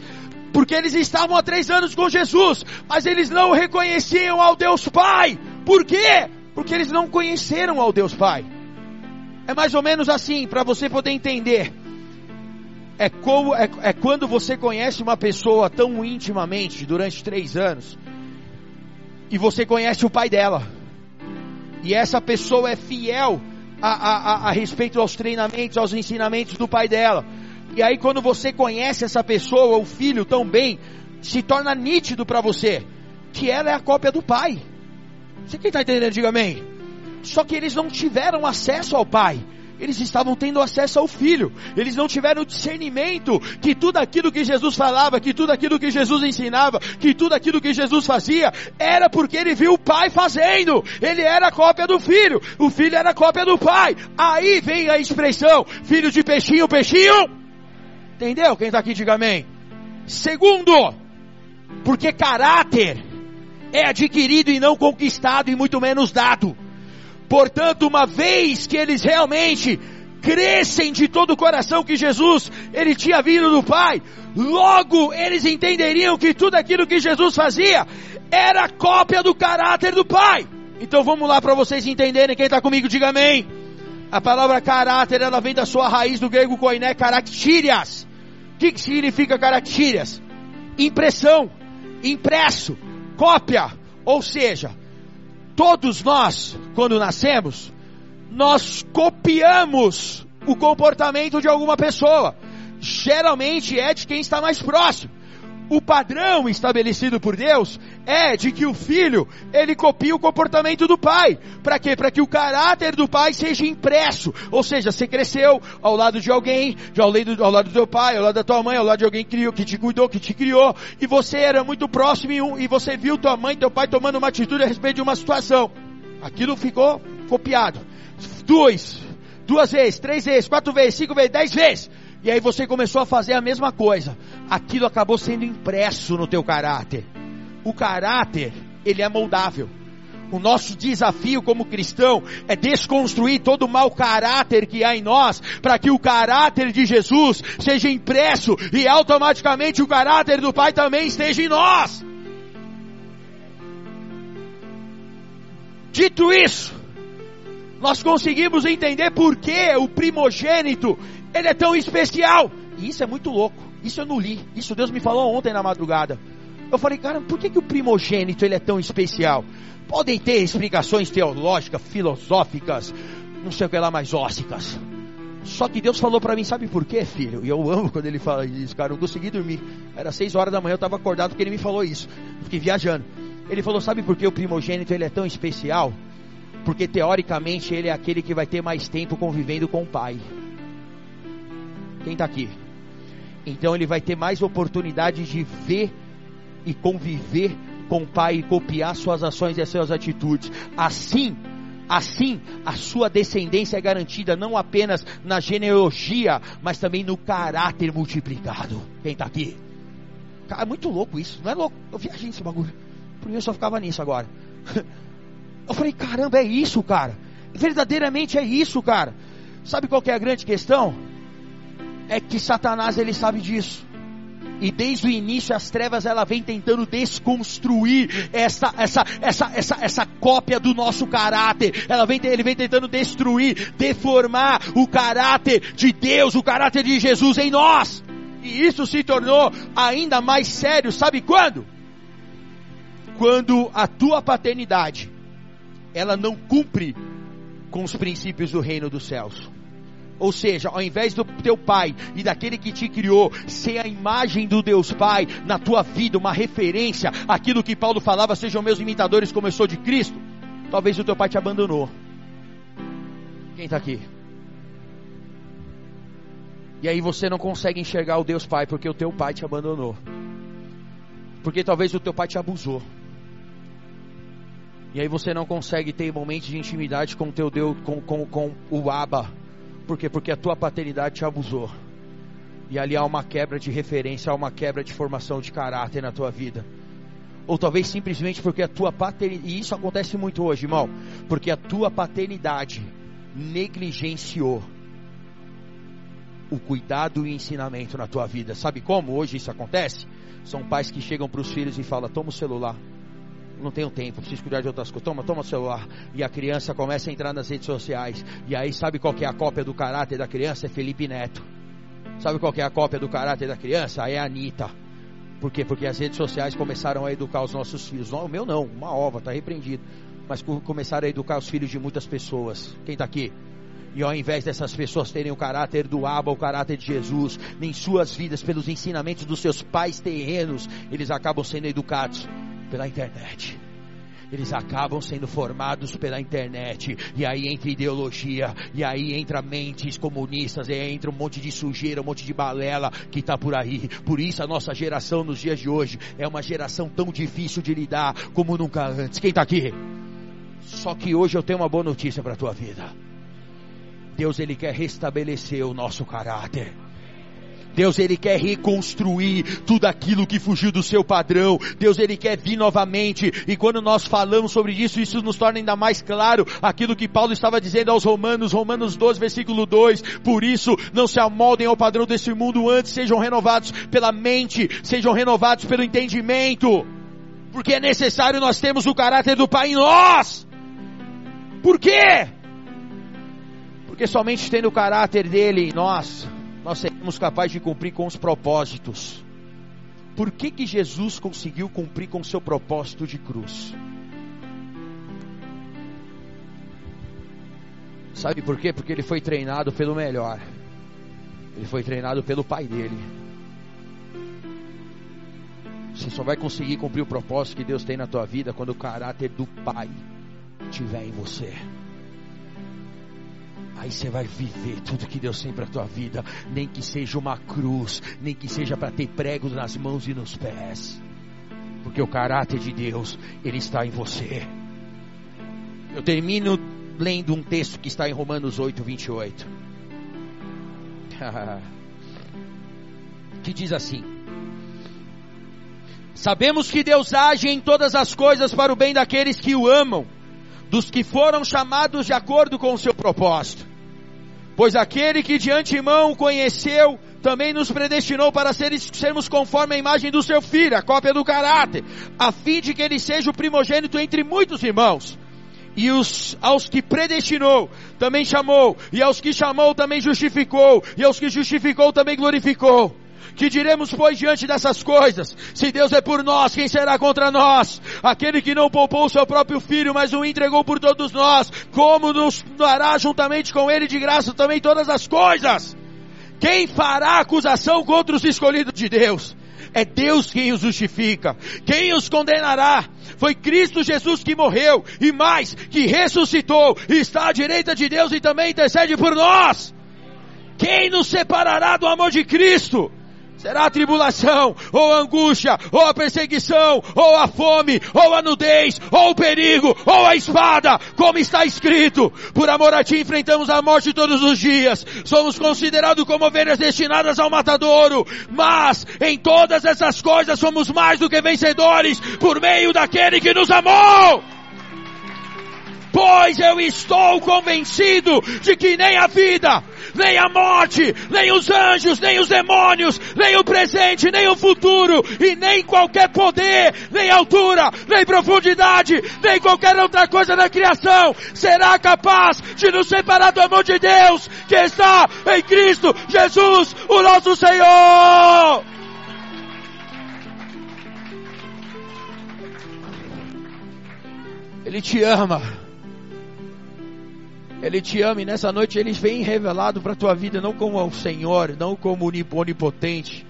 S1: porque eles estavam há três anos com Jesus, mas eles não reconheciam ao Deus Pai. Por quê? Porque eles não conheceram ao Deus Pai. É mais ou menos assim, para você poder entender. É, como, é, é quando você conhece uma pessoa tão intimamente durante três anos e você conhece o pai dela. E essa pessoa é fiel a, a, a, respeito aos treinamentos, aos ensinamentos do pai dela. E aí quando você conhece essa pessoa, o filho tão bem, se torna nítido para você que ela é a cópia do pai. Você quem está entendendo, diga amém. Só que eles não tiveram acesso ao pai. Eles estavam tendo acesso ao Filho. Eles não tiveram discernimento que tudo aquilo que Jesus falava, que tudo aquilo que Jesus ensinava, que tudo aquilo que Jesus fazia, era porque ele viu o Pai fazendo. Ele era a cópia do Filho. O Filho era a cópia do Pai. Aí vem a expressão, filho de peixinho, peixinho. Entendeu? Quem está aqui, diga amém. Segundo, porque caráter é adquirido e não conquistado e muito menos dado. Portanto, uma vez que eles realmente crescem de todo o coração que Jesus, ele tinha vindo do Pai, logo eles entenderiam que tudo aquilo que Jesus fazia era cópia do caráter do Pai. Então vamos lá para vocês entenderem, quem está comigo diga amém. A palavra caráter, ela vem da sua raiz do grego koiné, caractírias. O que, que significa caractírias? Impressão, impresso, cópia. Ou seja, todos nós, quando nascemos, nós copiamos o comportamento de alguma pessoa. Geralmente é de quem está mais próximo. O padrão estabelecido por Deus é de que o filho, ele copia o comportamento do pai. Para quê? Para que o caráter do pai seja impresso. Ou seja, você cresceu ao lado de alguém, ao lado, ao lado do teu pai, ao lado da tua mãe, ao lado de alguém que, criou, que te cuidou, que te criou, e você era muito próximo e, e você viu tua mãe, teu pai tomando uma atitude a respeito de uma situação. Aquilo ficou copiado. Dois, duas vezes, três vezes, quatro vezes, cinco vezes, dez vezes. E aí você começou a fazer a mesma coisa. Aquilo acabou sendo impresso no teu caráter o caráter, ele é moldável. O nosso desafio como cristão é desconstruir todo o mau caráter que há em nós, para que o caráter de Jesus seja impresso e automaticamente o caráter do Pai também esteja em nós. Dito isso, nós conseguimos entender por que o primogênito ele é tão especial. E isso é muito louco. Isso eu não li. Isso Deus me falou ontem na madrugada. Eu falei, cara, por que, que o primogênito ele é tão especial? Podem ter explicações teológicas, filosóficas, não sei o que lá mais óssicas. Só que Deus falou para mim, sabe por quê, filho? E eu amo quando ele fala isso, cara. Eu não consegui dormir. Era seis horas da manhã, eu estava acordado porque ele me falou isso. Fiquei viajando. Ele falou, sabe por que o primogênito ele é tão especial? Porque teoricamente ele é aquele que vai ter mais tempo convivendo com o pai. Quem está aqui? Então ele vai ter mais oportunidade de ver e conviver com o Pai e copiar suas ações e as suas atitudes. Assim, assim a sua descendência é garantida não apenas na genealogia, mas também no caráter multiplicado. Quem está aqui? Cara, é muito louco isso, não é louco? Eu viajei nesse bagulho. Por mim eu só ficava nisso agora. [laughs] Eu falei, caramba, é isso, cara. Verdadeiramente é isso, cara. Sabe qual é a grande questão? É que Satanás ele sabe disso. E desde o início as trevas ela vem tentando desconstruir essa essa essa essa essa cópia do nosso caráter. Ela vem ele vem tentando destruir, deformar o caráter de Deus, o caráter de Jesus em nós. E isso se tornou ainda mais sério, sabe quando? Quando a tua paternidade ela não cumpre com os princípios do reino dos céus. Ou seja, ao invés do teu pai e daquele que te criou ser a imagem do Deus Pai na tua vida, uma referência, aquilo que Paulo falava, sejam meus imitadores como eu sou de Cristo, talvez o teu pai te abandonou. Quem está aqui? E aí você não consegue enxergar o Deus Pai porque o teu pai te abandonou. Porque talvez o teu pai te abusou. E aí você não consegue ter momentos de intimidade com o teu Deus, com, com, com o Abba. Por quê? Porque a tua paternidade te abusou. E ali há uma quebra de referência, há uma quebra de formação de caráter na tua vida. Ou talvez simplesmente porque a tua paternidade, e isso acontece muito hoje, irmão, porque a tua paternidade negligenciou o cuidado e o ensinamento na tua vida. Sabe como hoje isso acontece? São pais que chegam para os filhos e falam: toma o celular. Não tenho tempo, preciso cuidar de outras coisas. Toma, toma o celular. E a criança começa a entrar nas redes sociais. E aí, sabe qual é a cópia do caráter da criança? É Felipe Neto. Sabe qual é a cópia do caráter da criança? É a Anitta. Por quê? Porque as redes sociais começaram a educar os nossos filhos. O meu não, uma ova, está repreendido. Mas começaram a educar os filhos de muitas pessoas. Quem está aqui? E ao invés dessas pessoas terem o caráter do Abba, o caráter de Jesus, nem suas vidas, pelos ensinamentos dos seus pais terrenos, eles acabam sendo educados pela internet. Eles acabam sendo formados pela internet. E aí entra ideologia. E aí entra mentes comunistas. E aí entra um monte de sujeira, um monte de balela que está por aí. Por isso a nossa geração nos dias de hoje é uma geração tão difícil de lidar como nunca antes. Quem está aqui? Só que hoje eu tenho uma boa notícia para a tua vida. Deus ele quer restabelecer o nosso caráter. Deus ele quer reconstruir tudo aquilo que fugiu do seu padrão. Deus ele quer vir novamente. E quando nós falamos sobre isso, isso nos torna ainda mais claro aquilo que Paulo estava dizendo aos Romanos, Romanos 12, versículo 2. Por isso, não se amoldem ao padrão desse mundo, antes sejam renovados pela mente, sejam renovados pelo entendimento. Porque é necessário nós termos o caráter do Pai em nós. Por quê? Porque somente tendo o caráter dele em nós, nós seremos capazes de cumprir com os propósitos. Por que que Jesus conseguiu cumprir com o seu propósito de cruz? Sabe por quê? Porque ele foi treinado pelo melhor. Ele foi treinado pelo pai dele. Você só vai conseguir cumprir o propósito que Deus tem na tua vida quando o caráter do pai estiver em você. Aí você vai viver tudo que Deus tem para tua vida, nem que seja uma cruz, nem que seja para ter pregos nas mãos e nos pés. Porque o caráter de Deus, ele está em você. Eu termino lendo um texto que está em Romanos 8, 28. [laughs] que diz assim: Sabemos que Deus age em todas as coisas para o bem daqueles que o amam, dos que foram chamados de acordo com o seu propósito. Pois aquele que de antemão conheceu, também nos predestinou para sermos conforme a imagem do seu filho, a cópia do caráter, a fim de que ele seja o primogênito entre muitos irmãos. E os, aos que predestinou, também chamou, e aos que chamou, também justificou, e aos que justificou, também glorificou. Que diremos, pois, diante dessas coisas? Se Deus é por nós, quem será contra nós? Aquele que não poupou o seu próprio filho, mas o entregou por todos nós, como nos dará juntamente com ele de graça também todas as coisas? Quem fará acusação contra os escolhidos de Deus? É Deus quem os justifica. Quem os condenará? Foi Cristo Jesus que morreu e mais, que ressuscitou e está à direita de Deus e também intercede por nós. Quem nos separará do amor de Cristo? Será a tribulação, ou a angústia, ou a perseguição, ou a fome, ou a nudez, ou o perigo, ou a espada, como está escrito. Por amor a ti enfrentamos a morte todos os dias. Somos considerados como ovelhas destinadas ao matadouro. Mas, em todas essas coisas somos mais do que vencedores, por meio daquele que nos amou. Pois eu estou convencido de que nem a vida, nem a morte, nem os anjos, nem os demônios, nem o presente, nem o futuro, e nem qualquer poder, nem altura, nem profundidade, nem qualquer outra coisa na criação será capaz de nos separar do amor de Deus que está em Cristo Jesus, o nosso Senhor. Ele te ama. Ele te ama e nessa noite ele vem revelado para a tua vida, não como o Senhor, não como onipotente,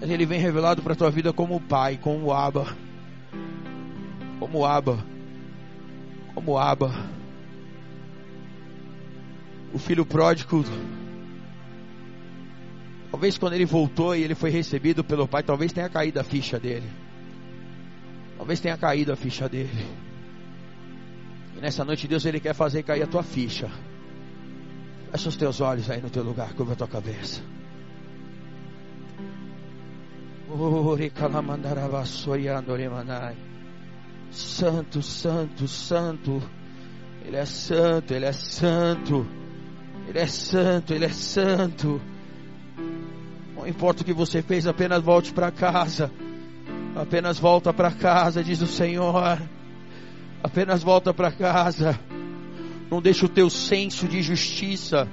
S1: mas ele vem revelado para a tua vida como o Pai, como o Abba. Como o Abba. Como o Abba. O filho pródigo Talvez quando ele voltou e ele foi recebido pelo pai, talvez tenha caído a ficha dele. Talvez tenha caído a ficha dele. E nessa noite Deus ele quer fazer cair a tua ficha. Fecha os teus olhos aí no teu lugar, curva a tua cabeça. Santo, santo, santo. Ele é santo, ele é santo. Ele é santo, ele é santo. Não importa o que você fez, apenas volte para casa. Apenas volta para casa, diz o Senhor. Apenas volta para casa. Não deixa o teu senso de justiça.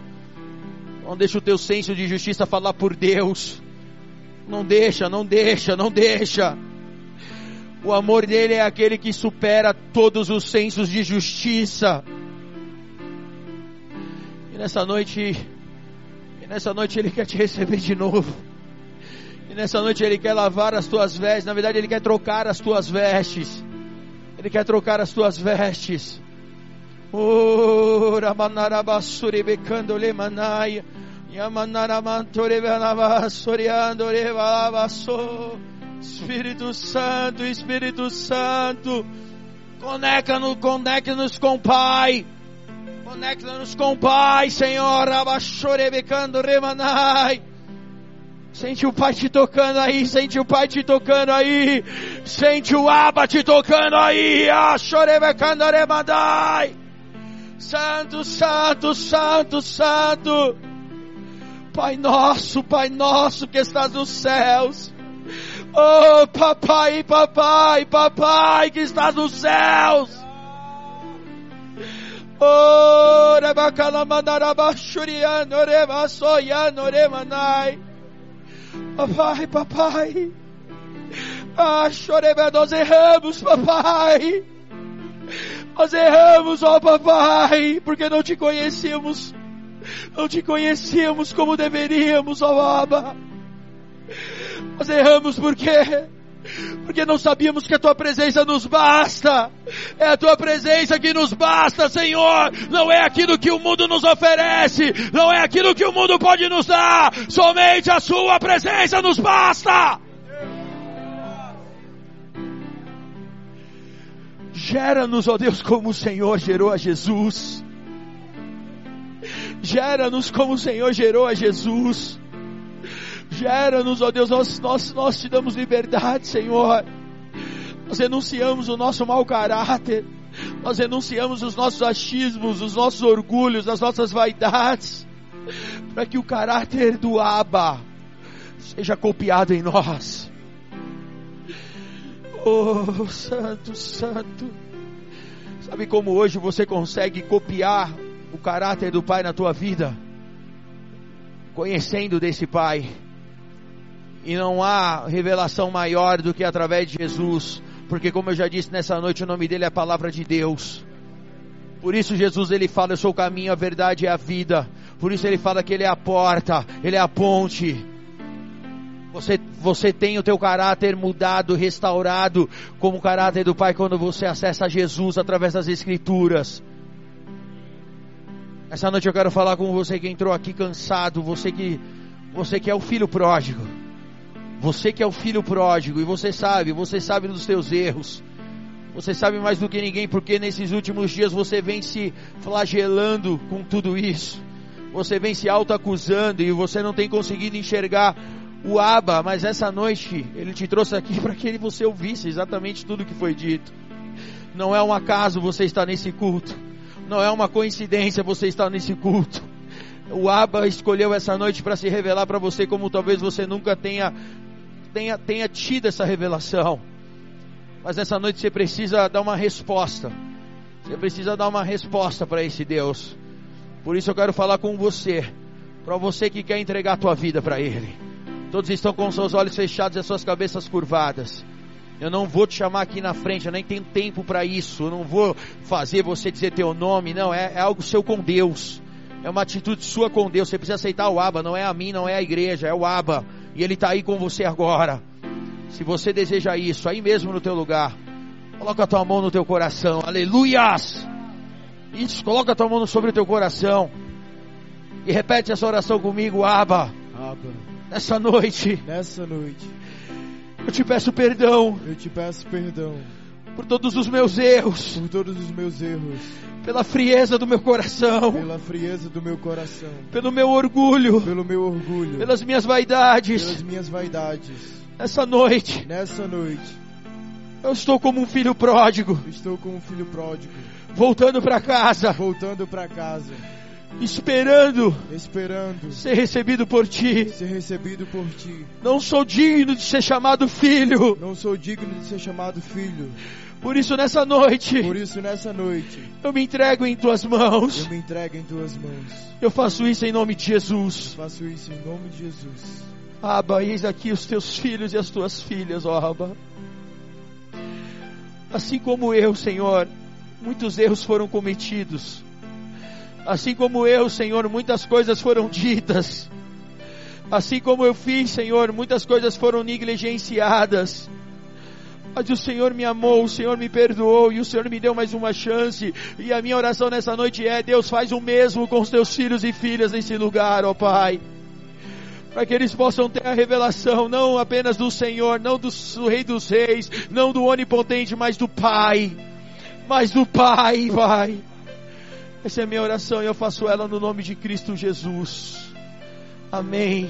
S1: Não deixa o teu senso de justiça falar por Deus. Não deixa, não deixa, não deixa. O amor dele é aquele que supera todos os sensos de justiça. E nessa noite, e nessa noite ele quer te receber de novo. E nessa noite ele quer lavar as tuas vestes. Na verdade, ele quer trocar as tuas vestes. Ele quer trocar as tuas vestes. Oh, Ramanarabasuri becando venavasoriando revalabasso. Espírito Santo, Espírito Santo. Conecta-nos conecta com o Pai. Conecta-nos com o Pai, Senhor. Abaixorebecando remanai. Sente o Pai te tocando aí, sente o Pai te tocando aí, sente o Abba te tocando aí, Achorebecando remanai. Santo, Santo, Santo, Santo. Pai nosso, Pai nosso que estás nos céus. Oh, papai, papai, papai que estás nos céus. Oh, rebacalamandarabachuriano, rebaçoiano, remanai. Papai, papai. Ah, chorebe, nós erramos, papai. Nós erramos, ó papai, porque não te conhecemos. Não te conhecíamos como deveríamos, ó Abba. Nós erramos por quê? Porque não sabíamos que a tua presença nos basta. É a tua presença que nos basta, Senhor. Não é aquilo que o mundo nos oferece. Não é aquilo que o mundo pode nos dar. Somente a sua presença nos basta. Gera-nos, ó Deus, como o Senhor gerou a Jesus. Gera-nos como o Senhor gerou a Jesus. Gera-nos, ó Deus, nós, nós, nós te damos liberdade, Senhor. Nós renunciamos o nosso mau caráter. Nós renunciamos os nossos achismos, os nossos orgulhos, as nossas vaidades. Para que o caráter do Abba seja copiado em nós. Oh, Santo, Santo. Sabe como hoje você consegue copiar o caráter do Pai na tua vida? Conhecendo desse Pai. E não há revelação maior do que através de Jesus. Porque como eu já disse nessa noite, o nome dele é a palavra de Deus. Por isso Jesus ele fala, eu sou o caminho, a verdade e a vida. Por isso ele fala que ele é a porta, ele é a ponte. Você, você tem o teu caráter mudado, restaurado, como o caráter do Pai quando você acessa Jesus através das Escrituras. Essa noite eu quero falar com você que entrou aqui cansado, você que, você que é o filho pródigo. Você que é o filho pródigo e você sabe, você sabe dos teus erros. Você sabe mais do que ninguém porque nesses últimos dias você vem se flagelando com tudo isso. Você vem se autoacusando e você não tem conseguido enxergar o Aba, mas essa noite ele te trouxe aqui [laughs] para que você ouvisse exatamente tudo o que foi dito. Não é um acaso você estar nesse culto. Não é uma coincidência você estar nesse culto. O Aba escolheu essa noite para se revelar para você como talvez você nunca tenha, tenha, tenha tido essa revelação. Mas nessa noite você precisa dar uma resposta. Você precisa dar uma resposta para esse Deus. Por isso eu quero falar com você. Para você que quer entregar a tua vida para Ele. Todos estão com seus olhos fechados e as suas cabeças curvadas. Eu não vou te chamar aqui na frente, eu nem tenho tempo para isso. Eu não vou fazer você dizer teu nome, não. É, é algo seu com Deus. É uma atitude sua com Deus. Você precisa aceitar o Aba. Não é a mim, não é a igreja, é o Aba. E Ele está aí com você agora. Se você deseja isso, aí mesmo no teu lugar, coloca a tua mão no teu coração. Aleluias! Isso, coloca a tua mão sobre o teu coração. E repete essa oração comigo, Aba.
S2: Abba,
S1: Nessa noite,
S2: nessa noite,
S1: eu te peço perdão
S2: eu te peço perdão
S1: por todos os meus erros,
S2: por todos os meus erros,
S1: pela frieza do meu coração,
S2: pela frieza do meu coração,
S1: pelo meu orgulho,
S2: pelo meu orgulho,
S1: pelas minhas vaidades.
S2: pelas minhas vaidades.
S1: Nessa noite,
S2: Nessa noite,
S1: eu estou como um filho pródigo,
S2: estou com um filho pródigo,
S1: voltando para casa,
S2: voltando para casa,
S1: esperando
S2: esperando
S1: ser recebido por ti.
S2: ser recebido por ti.
S1: Não sou digno de ser chamado filho.
S2: Não sou digno de ser chamado filho.
S1: Por isso, nessa noite,
S2: Por isso, nessa noite,
S1: eu me entrego em tuas mãos.
S2: eu me entrego em tuas mãos.
S1: Eu faço isso em nome de Jesus.
S2: Faço isso em nome de Jesus.
S1: Abba, eis aqui os teus filhos e as tuas filhas, ó Abba. Assim como eu, Senhor, muitos erros foram cometidos. Assim como eu, Senhor, muitas coisas foram ditas. Assim como eu fiz, Senhor, muitas coisas foram negligenciadas. Mas o Senhor me amou, o Senhor me perdoou e o Senhor me deu mais uma chance. E a minha oração nessa noite é: Deus, faz o mesmo com os teus filhos e filhas nesse lugar, ó Pai para que eles possam ter a revelação não apenas do Senhor, não do, do Rei dos Reis, não do Onipotente, mas do Pai, mas do Pai, Pai. Essa é a minha oração e eu faço ela no nome de Cristo Jesus. Amém.